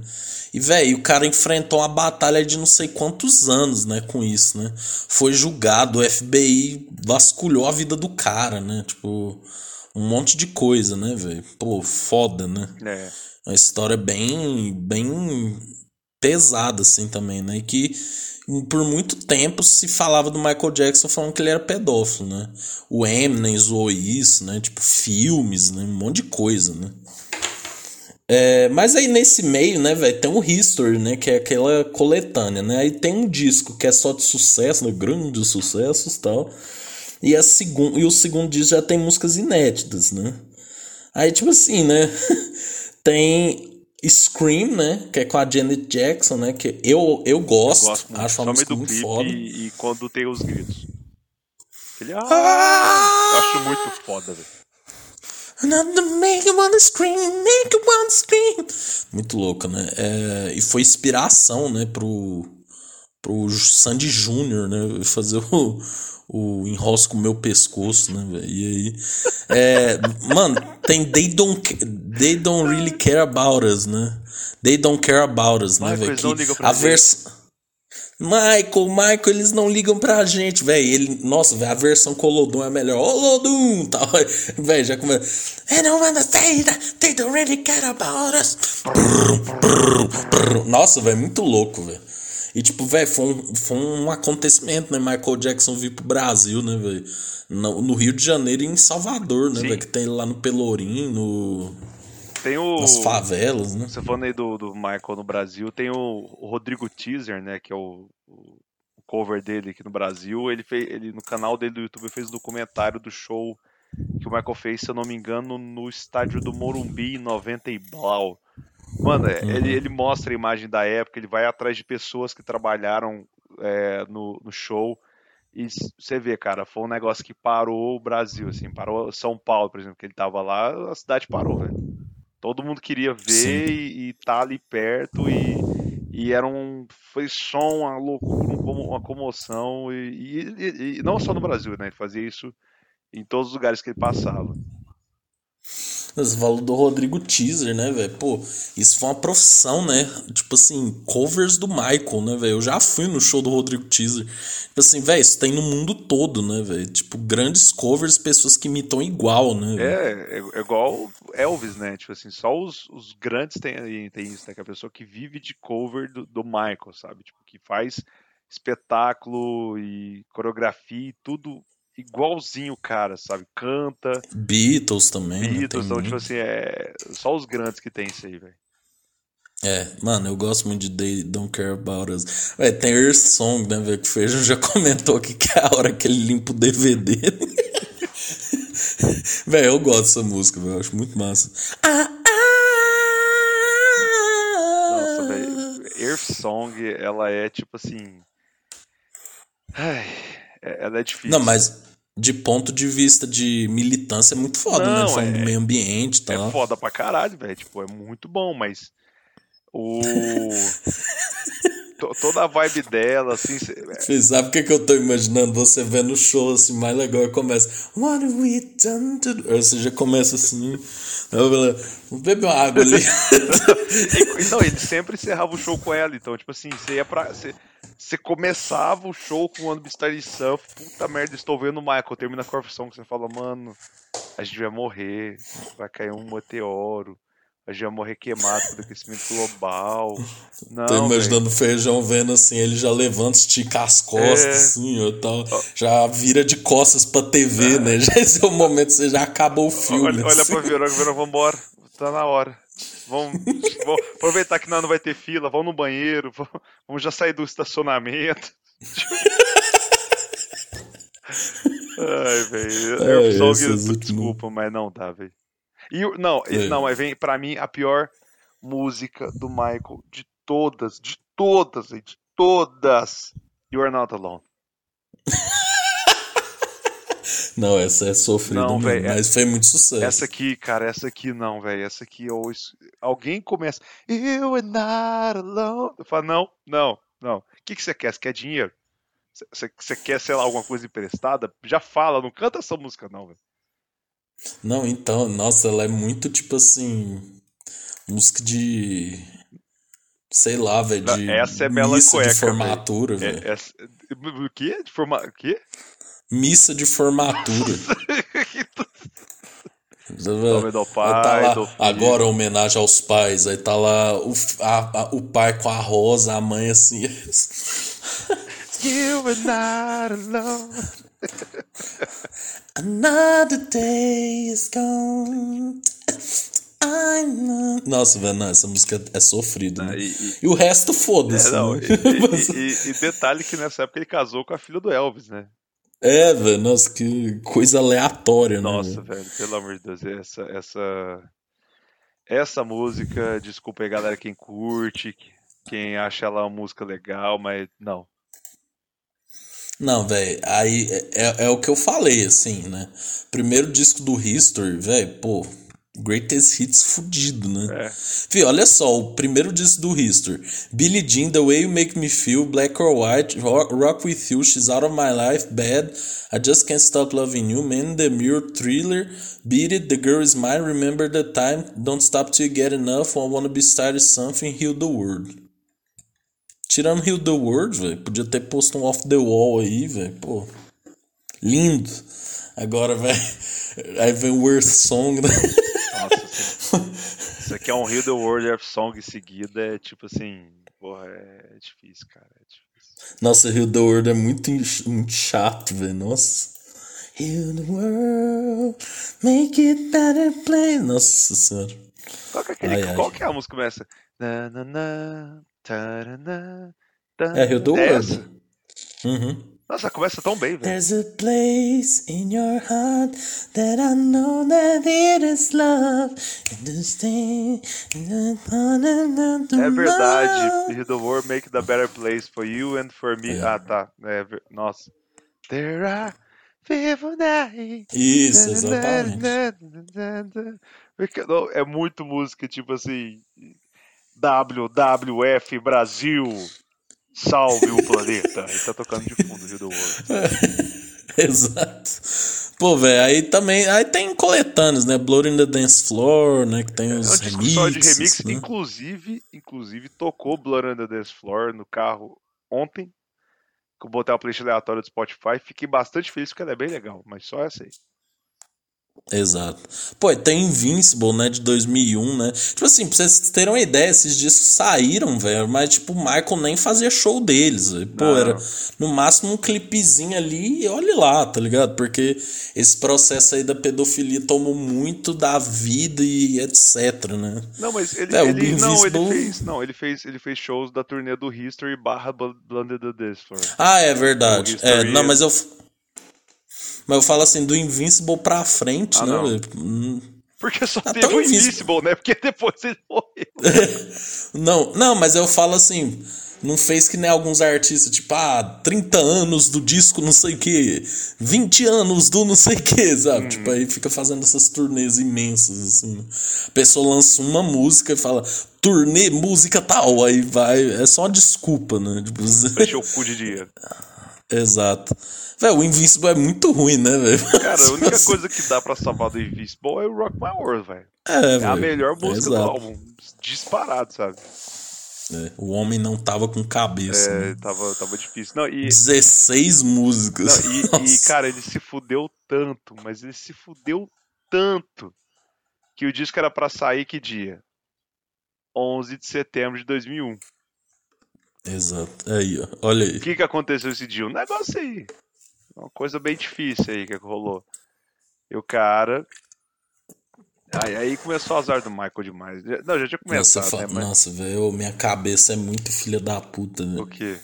E, velho, o cara enfrentou uma batalha de não sei quantos anos, né, com isso, né? Foi julgado, o FBI vasculhou a vida do cara, né? Tipo, um monte de coisa, né, velho? Pô, foda, né? É. Uma história bem, bem pesada, assim, também, né? E que por muito tempo se falava do Michael Jackson falando que ele era pedófilo, né? O Eminem zoou isso, né? Tipo, filmes, né? Um monte de coisa, né? É, mas aí nesse meio, né, velho, tem um History, né, que é aquela coletânea, né? Aí tem um disco que é só de sucesso, né, grandes sucessos e tal. E, a e o segundo disco já tem músicas inéditas, né? Aí, tipo assim, né? [laughs] tem Scream, né? Que é com a Janet Jackson, né? Que eu, eu gosto. Eu gosto acho uma música muito foda. E, e, quando tem os gritos. Ele, ah, ah! Eu acho muito foda, velho. Make you wanna scream, make you wanna scream. Muito louca, né? É, e foi inspiração, né, pro, pro Sandy Júnior, né? Fazer o, o enrosco meu pescoço, né, velho? E aí. É, mano, tem They Don't, They Don't Really Care About Us, né? They Don't Care About Us, né, velho? A versão. Michael, Michael, eles não ligam pra gente, velho. Ele, nossa, véio, a versão com o Lodum é melhor. Ô, Lodum, tal. [laughs] Velho, já começa. I don't that they don't really care about us. Nossa, velho, muito louco, velho. E tipo, velho, foi um, foi um acontecimento, né? Michael Jackson vir pro Brasil, né, velho? No, no, Rio de Janeiro e em Salvador, né, velho? Que tem lá no Pelourinho, no. Tem o. Nas favelas, né? Você falando aí do, do Michael no Brasil, tem o, o Rodrigo Teaser, né? Que é o, o, cover dele aqui no Brasil. Ele fez. Ele, no canal dele do YouTube fez um documentário do show que o Michael fez, se eu não me engano, no estádio do Morumbi em 90 e Blau. Mano, é, uhum. ele, ele mostra a imagem da época, ele vai atrás de pessoas que trabalharam é, no, no show. E você vê, cara, foi um negócio que parou o Brasil, assim, parou São Paulo, por exemplo, que ele tava lá, a cidade parou, velho. Todo mundo queria ver e, e tá ali perto e, e era um foi só uma loucura, uma comoção e, e, e, não só no Brasil, né? Ele fazia isso em todos os lugares que ele passava. Você falou do Rodrigo Teaser, né, velho? Pô, isso foi uma profissão, né? Tipo assim, covers do Michael, né, velho? Eu já fui no show do Rodrigo Teaser. Tipo assim, velho, isso tem no mundo todo, né, velho? Tipo, grandes covers, pessoas que imitam igual, né? É, é, é, igual Elvis, né? Tipo assim, só os, os grandes têm, têm isso, né? Que é a pessoa que vive de cover do, do Michael, sabe? Tipo, que faz espetáculo e coreografia e tudo igualzinho o cara, sabe? Canta. Beatles também. Né? Beatles, então, tipo assim, é só os grandes que tem isso aí, velho. É, mano, eu gosto muito de They Don't Care About Us. Ué, tem Earth Song, né, velho? Que o Feijão já [laughs] comentou aqui que é a hora que ele limpa o DVD. velho, [laughs] eu gosto dessa música, velho. Eu acho muito massa. Ah, ah, Nossa, velho. Earth Song, ela é tipo assim. Ai, é, ela é difícil. Não, mas de ponto de vista de militância é muito foda, né? Não, né? Falando é, do meio ambiente e tal. É foda pra caralho, velho. Tipo, é muito bom, mas. O. [laughs] toda a vibe dela, assim. Você [laughs] sabe o que, que eu tô imaginando? Você vendo o show assim, mais legal e começa. What have we done to... Aí você já começa assim. Vou beber uma água ali. [laughs] não, ele sempre encerrava o show com ela, então, tipo assim, você ia pra. Você, você começava o show com o ano Starry Surf, puta merda, estou vendo o Michael, termina a corrupção que você fala, mano, a gente vai morrer, vai cair um meteoro a gente vai morrer queimado pelo aquecimento global. [laughs] Não, Tô imaginando o feijão vendo assim, ele já levanta, estica as costas, é... assim, ou tal, já vira de costas pra TV, é... né? [laughs] Já esse é o momento, você já acabou o filme. Olha, olha assim. pra Verônica, Verônica, vambora, tá na hora. Vamos, [laughs] vamos, aproveitar que não, não vai ter fila, vamos no banheiro, vamos, vamos já sair do estacionamento. Ai, velho. É, eu só desculpa, mas não dá, velho. E não, é. não, mas vem para mim a pior música do Michael de todas, de todas, de todas. You are not alone. [laughs] Não, essa é sofrida não, véio, mas foi muito sucesso. Essa aqui, cara, essa aqui não, velho. Essa aqui, eu, alguém começa. You are not alone. Eu falo, não, não, não. O que, que você quer? Você quer dinheiro? Você quer, sei lá, alguma coisa emprestada? Já fala, não canta essa música, não, velho. Não, então, nossa, ela é muito tipo assim. Música de. Sei lá, velho. De essa é bela missa cueca, de formatura, velho. É, é, o quê? De forma... O quê? Missa de formatura. Nome do pai, tá lá, do agora homenagem aos pais. Aí tá lá o, a, a, o pai com a rosa, a mãe assim. [laughs] you are not alone. Another day is gone. Nossa, velho, essa música é sofrida. Né? E, e, e, o resto, foda-se. É, né? [laughs] e, e, detalhe que nessa época ele casou com a filha do Elvis, né? É, velho, nossa, que coisa aleatória, nossa, né? Nossa, velho, pelo amor de Deus, essa, essa, essa música, desculpa aí, galera, quem curte, quem acha ela uma música legal, mas não, não, velho, aí é, é, é, o que eu falei, assim, né? Primeiro disco do History, velho, pô, Greatest Hits fudido, né? É. Fih, olha só, o primeiro disco do History. Billie Jean, The Way You Make Me Feel, Black or White, Rock With You, She's Out of My Life, Bad, I Just Can't Stop Loving You, Man in the Mirror, Thriller, Beat It, The Girl Is Mine, Remember the Time, Don't Stop Till You Get Enough, I Wanna Be Started Something, Heal the World. Tirando Heal the World, velho. Podia ter posto um Off the Wall aí, velho. Pô. Lindo. Agora, velho. [laughs] Aí vem o Worst Song, né? Nossa, isso aqui é um Heal the World of Song em seguida. É tipo assim. Porra, é difícil, cara. É difícil. Nossa, Heal the World é muito, muito chato, velho. Nossa. Heal the world, make it better place. Nossa senhora. Qual que é, aquele, Ai, ai. qual que é a música que começa? Na, na, na, tarana, É the É World. essa? Uhum. Nossa, começa tão bem, velho. There's a place in your heart that I know that it is love. And this thing- É verdade. Heal the world, make a better place for you and for me. É. Ah, tá. É, nossa. There are people dying. Isso, exatamente. É muito música, tipo assim. WWF Brasil. Salve o planeta. Ele tá tocando de fundo, the [laughs] World. Exato. Pô, velho, aí também. Aí tem coletâneos, né? Blood in the Dance Floor, né? Que tem É um os disco só de remixes, remix, né? inclusive, inclusive tocou Blood on the Dance Floor no carro ontem. Que eu botei uma playlist aleatória do Spotify. Fiquei bastante feliz porque ela é bem legal, mas só essa aí. Exato. Pô, tem Invincible, né, de 2001, né? Tipo assim, pra vocês terem uma ideia, esses discos saíram, velho, mas tipo, o Michael nem fazia show deles, velho. Pô, Não. era no máximo um clipezinho ali e olhe lá, tá ligado? Porque esse processo aí da pedofilia tomou muito da vida e etc, né? Não, mas ele, É, ele não, ele Invincible- fez, não, ele fez, ele fez shows da turnê do History barra Bl- Blood on the Floor. Ah, é verdade. É, não, mas eu. Mas eu falo assim, do Invincible pra frente, Ah, né, não. velho? Hum, Porque só Ah, teve tão o Invincible. Invincible, né? Porque depois ele morreu. [laughs] Não, não, mas eu falo assim, não fez que nem alguns artistas, tipo, ah, 30 anos do disco não sei o que, 20 anos do não sei o que, sabe? Hum. Tipo, aí fica fazendo essas turnês imensas, assim. A pessoa lança uma música e fala, turnê, música tal, aí vai, é só uma desculpa, né? Tipo, Fechou o cu de dinheiro. [laughs] Exato. Velho, o Invincible é muito ruim, né, velho? Cara, a única [laughs] coisa que dá pra salvar do Invincible é o Rock My World, velho. É, É a melhor música do álbum. Disparado, sabe? É, o homem não tava com cabeça. É, né? tava, tava difícil. Não, e, 16 músicas. não, e, [laughs] e, cara, ele se fudeu tanto, mas ele se fudeu tanto que o disco era pra sair que dia? 11 de setembro de 2001. Exato. Aí, ó. Olha aí. O que que aconteceu esse dia? Um negócio aí. Uma coisa bem difícil aí que rolou. E o cara. Aí, aí começou o azar do Michael demais. Não, já tinha Nossa, começado, fa- né? Mas... Nossa, velho, minha cabeça é muito filha da puta, né? O quê?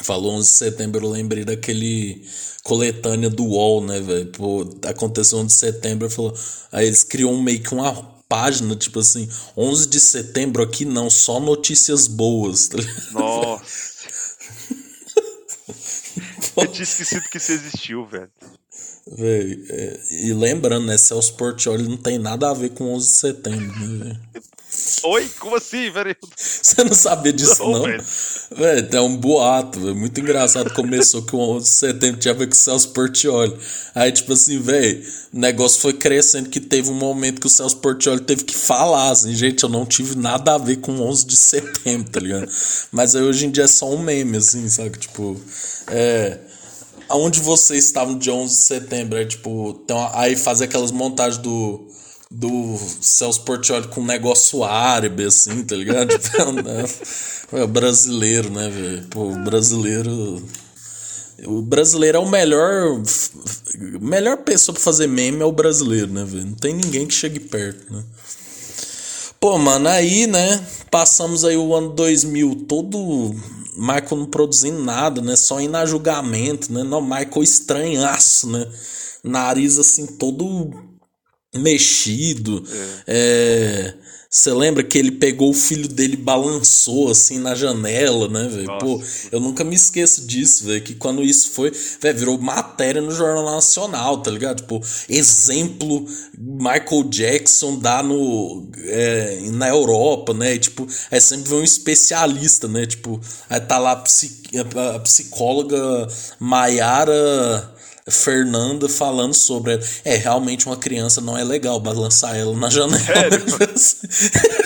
Falou 11 de setembro, eu lembrei daquele coletânea do UOL, né, velho? Aconteceu 11 de setembro, falou. Aí eles criam meio que uma página, tipo assim, 11 de setembro aqui não, só notícias boas, tá? Nossa. Eu tinha esquecido que isso existiu, velho. Véi, é, e lembrando, né, Celso Portioli não tem nada a ver com 11 de setembro, né, velho? Oi? Como assim, velho? [laughs] Você não sabia disso, Não, não? velho. É um boato, velho. Muito engraçado. Começou que o 11 de setembro tinha a ver com o Celso Portioli. Aí, tipo assim, velho, o negócio foi crescendo que teve um momento que o Celso Portioli teve que falar, assim, gente, eu não tive nada a ver com o 11 de setembro, tá ligado? Mas aí hoje em dia é só um meme, assim, sabe? Tipo, é. Aonde vocês estavam de 11 de setembro? Aí, tipo, uma- aí fazer aquelas montagens do do Celso Portioli com um negócio árabe, assim, tá ligado? [laughs] Tipo, né? É o brasileiro, né, velho? Pô, o brasileiro. O brasileiro é o melhor. Melhor pessoa pra fazer meme é o brasileiro, né, velho? Não tem ninguém que chegue perto, né? Pô, mano, aí, né? Passamos aí o ano 2000 todo. Michael não produzindo nada, né? Só indo a julgamento, né? Não, Michael estranhaço, né? Nariz assim, todo mexido. É. Você lembra que ele pegou o filho dele e balançou assim na janela, né, velho? Pô, eu nunca me esqueço disso, velho. Que quando isso foi, velho, virou matéria no Jornal Nacional, tá ligado? Tipo, exemplo Michael Jackson dá no, é, na Europa, né? E, tipo, é sempre um especialista, né? Tipo, aí tá lá a- a psicóloga Maiara. Fernanda falando sobre. É, realmente uma criança não é legal balançar ela na janela. Sério? [laughs]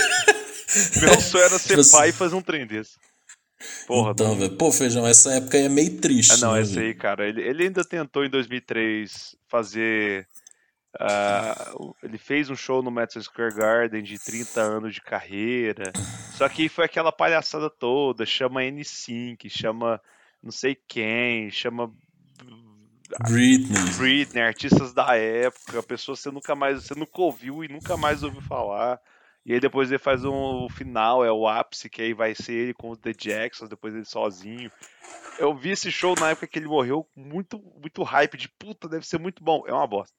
Meu sonho era ser Tipo assim- pai e fazer um trem desse. Porra, então, velho. Pô, Feijão, essa época aí é meio triste, Ah, não, né, esse velho? aí, cara. Ele, ele ainda tentou em 2003 fazer. o- ele fez um show no Madison Square Garden de 30 anos de carreira. Só que foi aquela palhaçada toda. Chama N5, chama não sei quem, chama Britney. Britney, artistas da época, pessoas que você nunca mais, você nunca ouviu e nunca mais ouviu falar. E aí depois ele faz um o final, é o ápice, que aí vai ser ele com os The Jacksons, depois ele sozinho. Eu vi esse show na época que ele morreu, muito, muito hype de puta, deve ser muito bom. É uma bosta.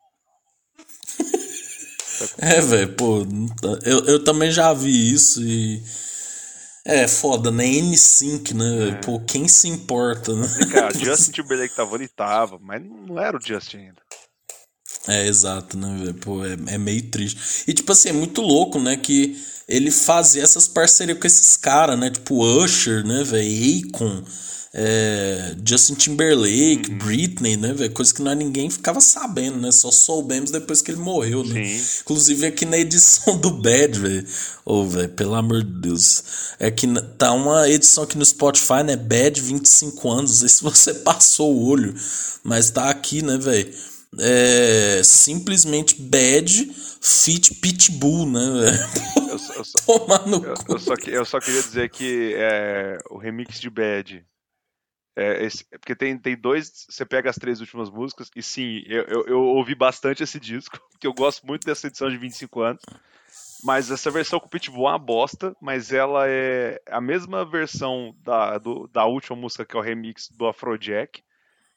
[laughs] É, velho, pô, eu, eu também já vi isso e. É foda, né? N5, né, velho? Pô, quem se importa, né? E, cara, [laughs] Justin Timberlake tava ali, tava, mas não era o Justin ainda. É, exato, né, velho? Pô, é, é meio triste. E, tipo assim, é muito louco, né? Que ele fazia essas parcerias com esses caras, né? Tipo Usher, né, velho? Akon, é, Justin Timberlake, Uhum. Britney, né, velho? Coisa que nós ninguém ficava sabendo, né? Só soubemos depois que ele morreu, né? Sim. Inclusive aqui na edição do Bad, velho. Ô, velho, pelo amor de Deus. É que tá uma edição aqui no Spotify, né? Bad 25 anos. Não sei se você [laughs] passou o olho, mas tá aqui, né, velho? É simplesmente Bad Fit Pitbull, né? Eu, só- eu só- [laughs] Tomar no eu- cu. eu só, eu só queria dizer que é, o remix de Bad. É, esse- é porque tem, tem dois. Você pega as três últimas músicas, e sim, eu, eu, eu ouvi bastante esse disco, [laughs] porque eu gosto muito dessa edição de 25 anos. Mas essa versão com o Pitbull é uma bosta, mas ela é a mesma versão da, do- da última música, que é o remix do Afrojack.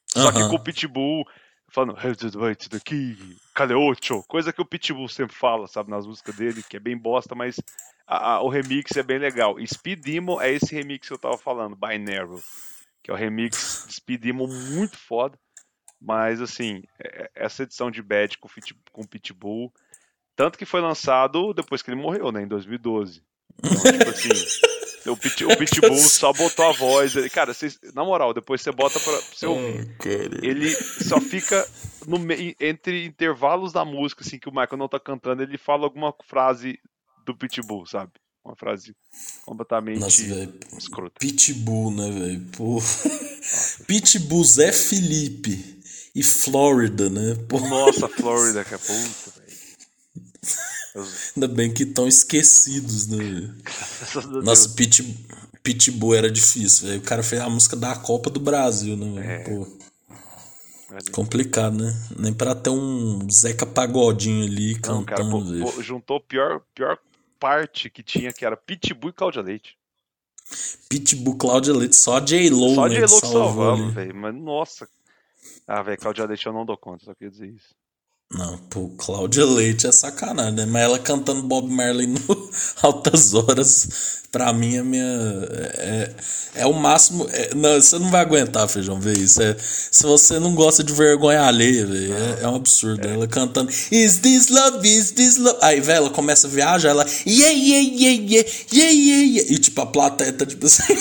Só que com o Pitbull falando "Head to the key, Caleocho, coisa que o Pitbull sempre fala, sabe, nas músicas dele, que é bem bosta, mas a- a- o remix é bem legal. E Speed Demon é esse remix que eu tava falando, Binary, que é o remix de Speed Demon muito foda, mas assim, é- é- essa edição de Bad com, com o Pitbull, tanto que foi lançado depois que ele morreu, né, em 2012. Então, tipo assim, o, Pit, o Pitbull [laughs] só botou a voz. ele- Cara, vocês- na moral, depois você bota pra você ouvir ele só fica no entre intervalos da música, assim, que o Michael não tá cantando, ele fala alguma frase do Pitbull, sabe? Uma frase completamente Nossa, escrota. Pitbull, né, velho? [laughs] Pitbull Zé Felipe e Flórida, né? Pô. Nossa, Flórida, que é puta, velho. Ainda bem que estão esquecidos, né? Deus. Nossa, Pit, Pitbull era difícil, velho. O cara fez a música da Copa do Brasil, né? É. Complicado, né? Nem pra ter um Zeca Pagodinho ali Não, cara, pô, cantando, pô, juntou pior, pior parte que tinha, que era Pitbull e Cláudia Leite. Pitbull, Cláudia Leite, só J-Lo, Só né? Elo que ali. velho. Mas nossa. Ah, velho, Cláudia Leite eu não dou conta, só queria dizer isso. Não, pô, Cláudia Leite é sacanagem, né? Mas ela cantando Bob Marley no [laughs] Altas Horas, pra mim é minha. É, é o máximo. é- não, você não vai aguentar, feijão, ver isso. É, se você não gosta de vergonha alheia, velho, é, é um absurdo. Ela cantando Is this love? Is this love? Aí, velho, ela começa a viajar, ela. Yeah, yeah, yeah, yeah, yeah, yeah, yeah. E tipo, a plateia tá tipo assim. [laughs]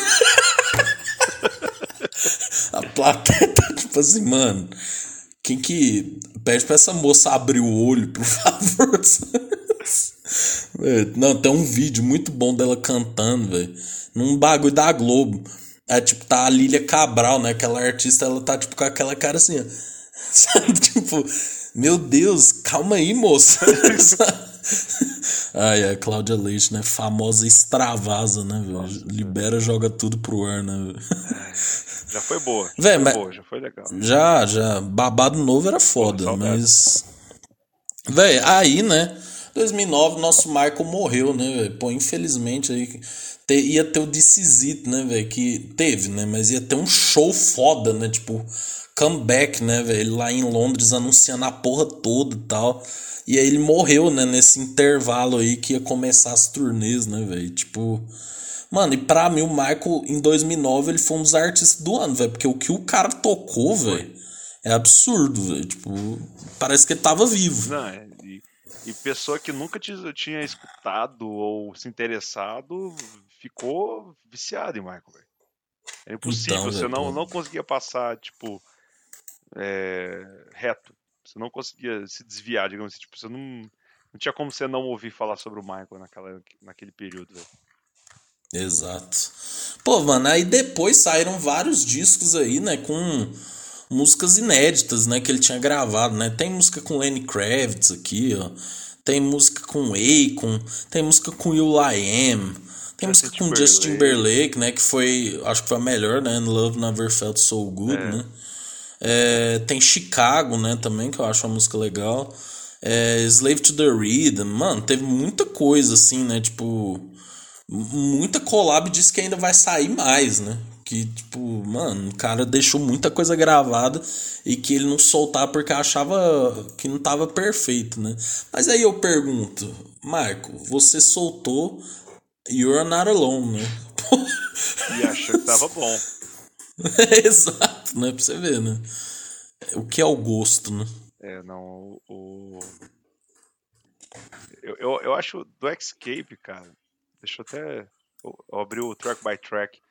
a plateia tá tipo assim, mano. Quem que. Pede pra essa moça abrir o olho, por [laughs] favor. Não, tem um vídeo muito bom dela cantando, velho. Num bagulho da Globo. É tipo, tá a Lília Cabral, né? Aquela artista, ela tá tipo com aquela cara assim, ó. [laughs] Sabe? Tipo, meu Deus, calma aí, moça. Ai, a Cláudia Leite, né? Famosa extravasa, né, velho? Libera, joga tudo pro ar, né? Já foi boa. Já Véi, foi mas- boa, já foi legal. Já, já. Babado novo era foda, Pô, mas. Véi, aí, né? 2009, nosso Michael morreu, né, velho? Pô, infelizmente aí. te- ia ter o It, né, velho? Que teve, né? Mas ia ter um show foda, né? Tipo, comeback, né, velho? Lá em Londres anunciando a porra toda e tal. E aí ele morreu, né? Nesse intervalo aí que ia começar as turnês, né, velho? Tipo. Mano, e pra mim o Michael, em 2009, ele foi um dos artistas do ano, velho. Porque o que o cara tocou, velho, é absurdo, velho. Tipo, parece que ele tava vivo. Não, é, e, e pessoa que nunca tinha escutado ou se interessado ficou viciada em Michael, velho. É impossível, Então, você não, não conseguia passar, tipo, é, reto. Você não conseguia se desviar, digamos assim. Tipo, você não, não tinha como você não ouvir falar sobre o Michael naquela, naquele período, velho. Exato. Pô, mano, aí depois saíram vários discos aí, né, com músicas inéditas, né, que ele tinha gravado, né? Tem música com Lenny Kravitz aqui, ó. Tem música com Akon, tem música com Will I Am, tem música com Timberlake. Justin Timberlake, né, que foi, acho que foi a melhor, né, Love Never Felt So Good, é. né? É, tem Chicago, né, também, que eu acho uma música legal. É, Slave to the Rhythm, mano, teve muita coisa assim, né, tipo, muita collab disse que ainda vai sair mais, né? Que, tipo, mano, o cara deixou muita coisa gravada e que ele não soltava porque achava que não tava perfeito, né? Mas aí eu pergunto, Marco, você soltou You're Not Alone, né? e achou que tava bom. [laughs] Exato, né? Pra você ver, né? O que é o gosto, né? É, não, o... Eu, eu, eu acho do Escape, cara, deixa eu até eu abrir o track by track,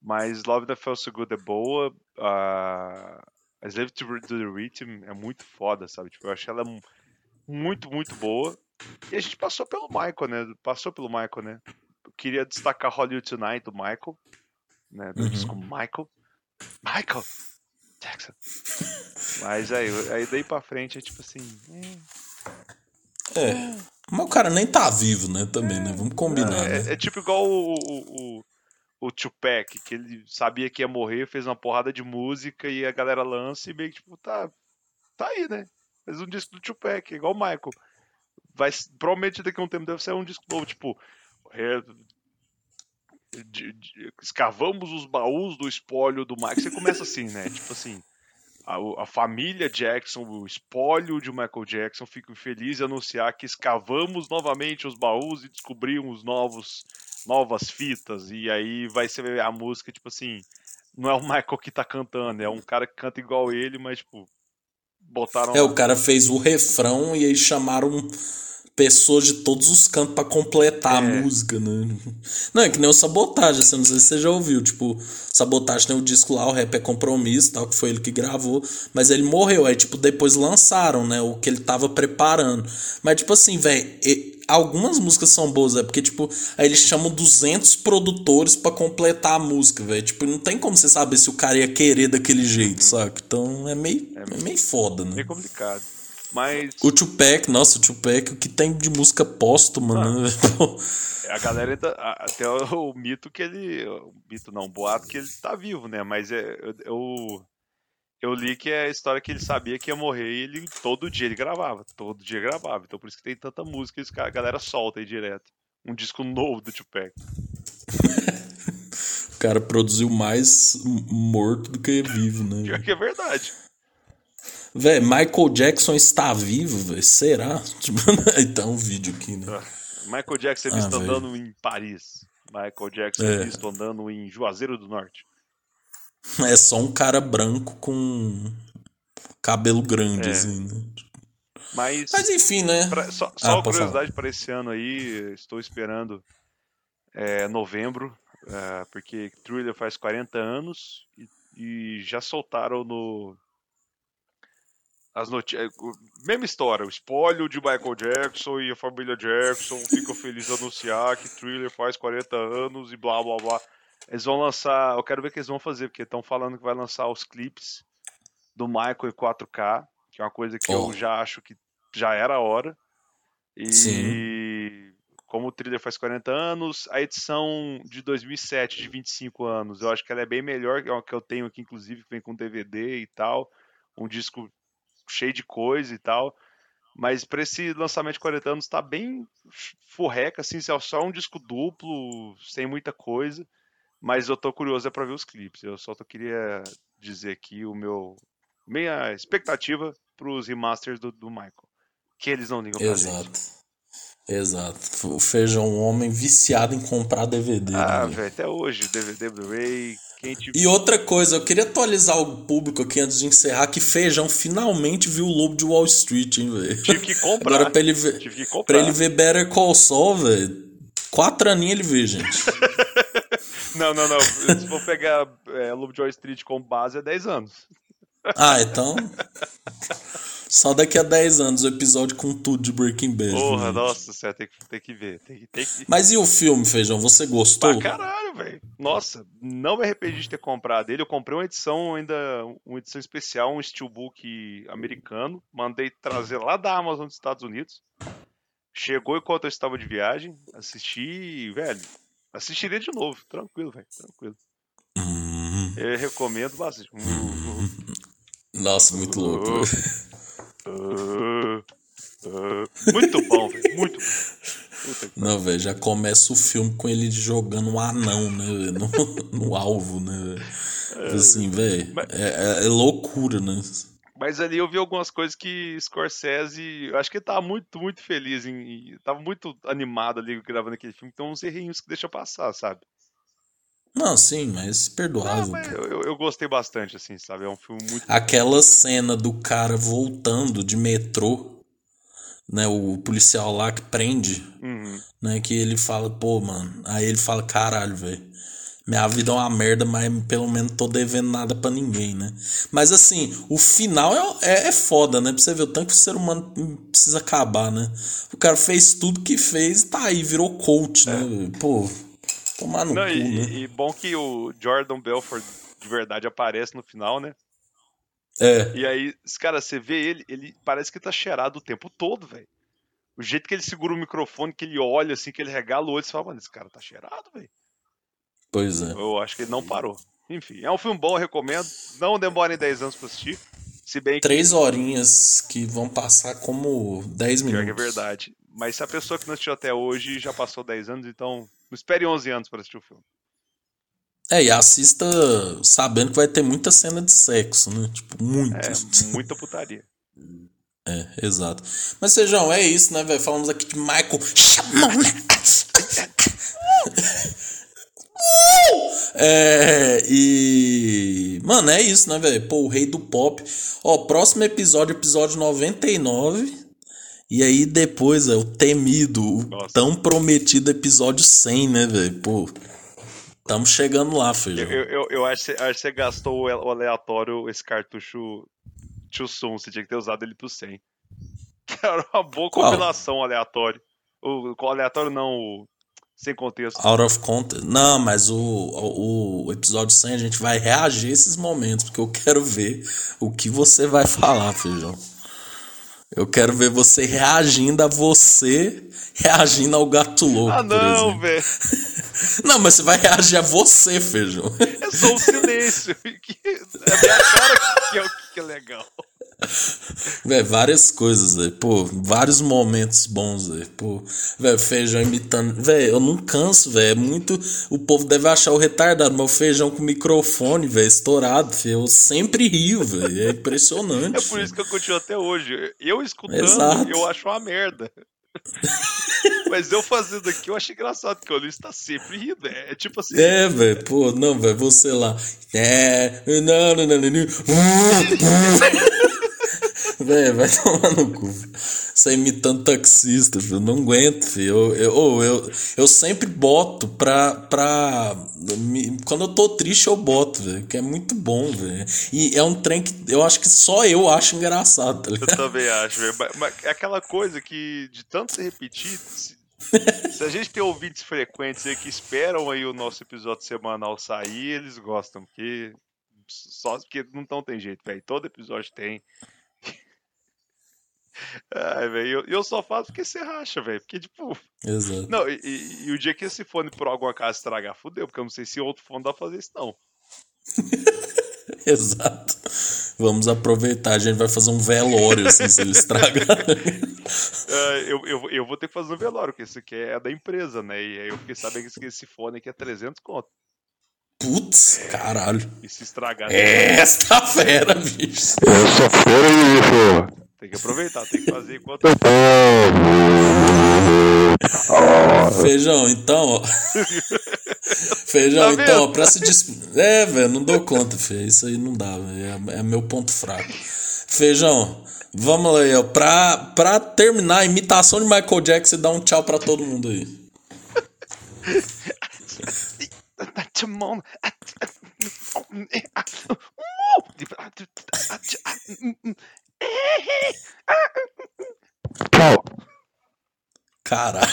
mas Love That Felt So Good é boa, uh, Slave to the Rhythm é muito foda, sabe? Tipo, eu acho ela muito, muito boa. E a gente passou pelo Michael, né? Passou pelo Michael, né? Eu queria destacar Hollywood Tonight do Michael, né? Do uhum. disco Michael. Michael Jackson. Mas aí, aí daí pra frente é tipo assim. É. é. Mas o cara nem tá vivo, né? Também, né? Vamos combinar. É, né? é tipo igual o, o, o, o Tupac, que ele sabia que ia morrer, fez uma porrada de música e a galera lança e meio que tipo, tá, tá aí, né? Fez um disco do Tupac, igual o Michael. Vai, provavelmente daqui a um tempo deve ser um disco novo, tipo. É, de, de, escavamos os baús do espólio do Michael. Você começa assim, né? Tipo assim. A, a, família Jackson, o espólio de Michael Jackson, fica feliz em anunciar que escavamos novamente os baús e descobrimos novos novas fitas, e aí vai ser a música, tipo assim, não é o Michael que tá cantando, é um cara que canta igual ele, mas, tipo, botaram. É, o cara fez o refrão e aí chamaram pessoas de todos os cantos para completar é. a música, né? Não, é que nem o Sabotagem, assim, não sei se você já ouviu, tipo, Sabotagem tem o disco lá, o Rap é Compromisso, tal, que foi ele que gravou, mas ele morreu, aí, tipo, depois lançaram, né, o que ele tava preparando. Mas, tipo assim, velho, algumas músicas são boas, é porque, tipo, aí eles chamam 200 produtores para completar a música, velho. Tipo, não tem como você saber se o cara ia querer daquele jeito, uhum. saca? Então é meio, é, é meio foda, né? É complicado. Mas. O Tupac, nossa, o Tupac, o que tem de música póstuma, ah, né? [laughs] a galera ainda. Até o, o, mito que ele. O mito não, o boato que ele tá vivo, né? Mas é, eu, eu, li que é a história que ele sabia que ia morrer e ele todo dia ele gravava. Todo dia gravava. Então por isso que tem tanta música que a galera solta aí direto. Um disco novo do Tupac. [laughs] o cara produziu mais morto do que vivo, né? Pior que é verdade. Velho, Michael Jackson está vivo, velho. Será? [laughs] Então um vídeo aqui, né? Ah, Michael Jackson é visto ah, andando em Paris. Michael Jackson é. visto andando em Juazeiro do Norte. [laughs] É só um cara branco com cabelo grande, é. assim, né? Mas, Mas enfim, né? Pra, só só ah, curiosidade para esse ano aí, estou esperando é, novembro, é, porque Thriller faz 40 anos e, e já soltaram no as notícias. É, mesma história, o espólio de Michael Jackson e a família Jackson ficam felizes de anunciar que Thriller faz 40 anos e blá blá blá. Eles vão lançar, eu quero ver o que eles vão fazer, porque estão falando que vai lançar os clipes do Michael em 4K, que é uma coisa que oh. eu já acho que já era a hora. E Sim. como o Thriller faz 40 anos, a edição de 2007 de 25 anos, eu acho que ela é bem melhor, que é uma que eu tenho aqui inclusive, que vem com DVD e tal, um disco cheio de coisa e tal. Mas para esse lançamento de 40 anos tá bem forreca, assim, é só um disco duplo, sem muita coisa. Mas eu tô curioso é para ver os clipes. Eu só queria dizer aqui o meu minha expectativa para os remasters do, do Michael, que eles não ligam pra Exato. Gente. Exato. O Feijão um homem viciado em comprar DVD. Ah, né? velho, até hoje, DVD Blu-ray, e outra coisa, eu queria atualizar o público aqui antes de encerrar que Feijão finalmente viu o Lobo de Wall Street, hein, velho. Tive que comprar. Agora pra ele ver, Tive que comprar. Pra ele ver Better Call Saul, velho, quatro aninhos ele vê, gente. [laughs] não, não, não. Se for pegar é, Lobo de Wall Street como base, é 10 anos. Ah, então... Só daqui a 10 anos o episódio com tudo de Breaking Bad. Porra, gente. nossa, você tem que, tem que ver. Tem que, tem que... Mas e o filme, Feijão? Você gostou? Pra caralho, velho. Nossa, não me arrependi de ter comprado ele. Eu comprei uma edição ainda, uma edição especial, um steelbook americano. Mandei trazer lá da Amazon dos Estados Unidos. Chegou enquanto eu estava de viagem. Assisti, velho. Assistiria de novo. Tranquilo, velho. Tranquilo. Hum, Eu recomendo bastante. Nossa, muito louco. Muito bom, velho. Muito bom. Não, velho, já começa o filme com ele jogando um anão, né, velho, no, [laughs] no alvo, né, velho. Assim, velho, é, é- é loucura, né? Mas ali eu vi algumas coisas que Scorsese, eu acho que ele tava muito, muito feliz, em, em- tava muito animado ali gravando aquele filme, então uns errinhos que deixa passar, sabe? Não, sim, mas perdoável. mas cara. eu, eu- gostei bastante, assim, sabe? É um filme muito. Aquela cena do cara voltando de metrô, né, o policial lá que prende, Uhum. né, que ele fala, pô, mano, aí ele fala, caralho, velho, minha vida é uma merda, mas pelo menos tô devendo nada pra ninguém, né? Mas assim, o final é, é, é foda, né? Pra você ver o tanto que o ser humano precisa acabar, né? O cara fez tudo que fez, tá aí, virou coach, né? Pô, tomar no Não, cu, e, né? e bom que o Jordan Belfort de verdade aparece no final, né? É, E aí, cara, você vê ele, ele parece que tá cheirado o tempo todo, velho. O jeito que ele segura o microfone, que ele olha assim, que ele regala o olho, você fala, mano, esse cara tá cheirado, velho. pois é. Eu acho que ele não parou. Enfim, é um filme bom, recomendo. Não demorem 10 anos pra assistir. Se bem que, Três horinhas que vão passar como 10 pior que é minutos. verdade. Mas se a pessoa que não assistiu até hoje já passou 10 anos, então não espere 11 anos pra assistir o filme. É, e assista sabendo que vai ter muita cena de sexo, né? Tipo, muito. É muita putaria. [laughs] É, exato. Mas, Sejão, é isso, né, velho? Falamos aqui de Michael Chamon, né? [laughs] É, e. Mano, é isso, né, velho? Pô, o rei do pop. Ó, próximo episódio, episódio 99. E aí depois, é o temido, o Nossa. tão prometido episódio 100, né, velho? Pô, tamo chegando lá, feijão. Eu, eu, eu acho, que você- acho que você gastou o aleatório, esse cartucho soon. Você tinha que ter usado ele pro 100. [laughs] Era uma boa Qual? combinação aleatório. O, o aleatório não, o sem contexto. Out of context. Não, mas o, o, o episódio 100 a gente vai reagir a esses momentos, porque eu quero ver o que você vai [laughs] falar, feijão. Eu quero ver você reagindo a você reagindo ao gato louco. Ah, não, velho. [laughs] Não, mas você vai reagir a você, feijão. É só o silêncio. [laughs] É a minha cara que é o que é legal. Véi, várias coisas, velho. Pô, vários momentos bons, velho. Pô, velho, feijão imitando. Velho, eu não canso, velho. É muito. O povo deve achar o retardado, mas o feijão com microfone, velho, estourado. Eu sempre rio, velho. É impressionante. [laughs] É por isso que eu continuo até hoje. Eu escutando, Exato. eu acho uma merda. [laughs] Mas eu fazendo aqui, eu acho engraçado, porque o Luiz tá sempre rindo. É, é tipo assim. É, velho, pô, não, velho, você lá. É, não, não, não, não, não. Velho, vai [laughs] tomar no cu. Você imitando taxista, filho. Eu não aguento, filho. Eu, eu, eu, eu sempre boto pra. pra me- quando eu tô triste, eu boto, velho. Que é muito bom, velho. E é um trem que eu acho que só eu acho engraçado, tá Eu ligado? também acho, velho. Mas, mas é aquela coisa que, de tanto se repetir, se, [laughs] se a gente tem ouvintes frequentes aí que esperam aí o nosso episódio semanal sair, eles gostam, porque só porque não tão tem jeito, velho. Todo episódio tem. Ai, velho, eu, eu só faço porque você racha, velho. Porque, tipo, Exato. não, e, e- e o dia que esse fone por alguma casa estragar, fudeu, porque eu não sei se outro fone dá pra fazer isso, não. [laughs] Exato. Vamos aproveitar, a gente vai fazer um velório assim, se ele estragar. Ah, [laughs] eu, eu, eu vou ter que fazer um velório, porque esse aqui é da empresa, né? E aí eu fiquei sabendo que esse fone aqui é 300 conto. Putz, caralho. E se estragar, Esta fera, bicho. Essa fera isso. Tem que aproveitar, tem que fazer [laughs] enquanto. [laughs] Feijão, então, ó. [laughs] Feijão, Tá então, ó, pra se despedir. É, velho, não dou conta, filho. Isso aí não dá, velho. É, é meu ponto fraco. Feijão, vamos lá aí, ó. Pra, pra terminar a imitação de Michael Jackson, dá um tchau pra todo mundo aí. Tchau. Cara. [laughs]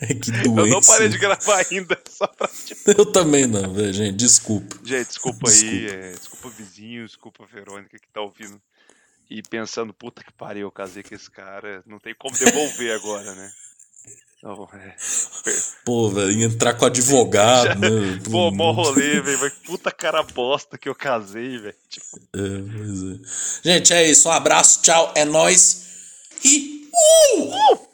É que doença. Eu não parei de gravar ainda. [laughs] Só pra te... Eu também não, velho, gente. Desculpa. Gente, desculpa, desculpa. aí. É, desculpa vizinho, desculpa Verônica que tá ouvindo. E pensando, puta que pariu, eu casei com esse cara. Não tem como devolver agora, né? É. Pô, velho, entrar com advogado, Já... né? Pô, mó rolê, velho. Puta cara bosta que eu casei, velho. Tipo... É, pois é. Gente, é isso. Um abraço, tchau, é nóis. E. Uh! uh!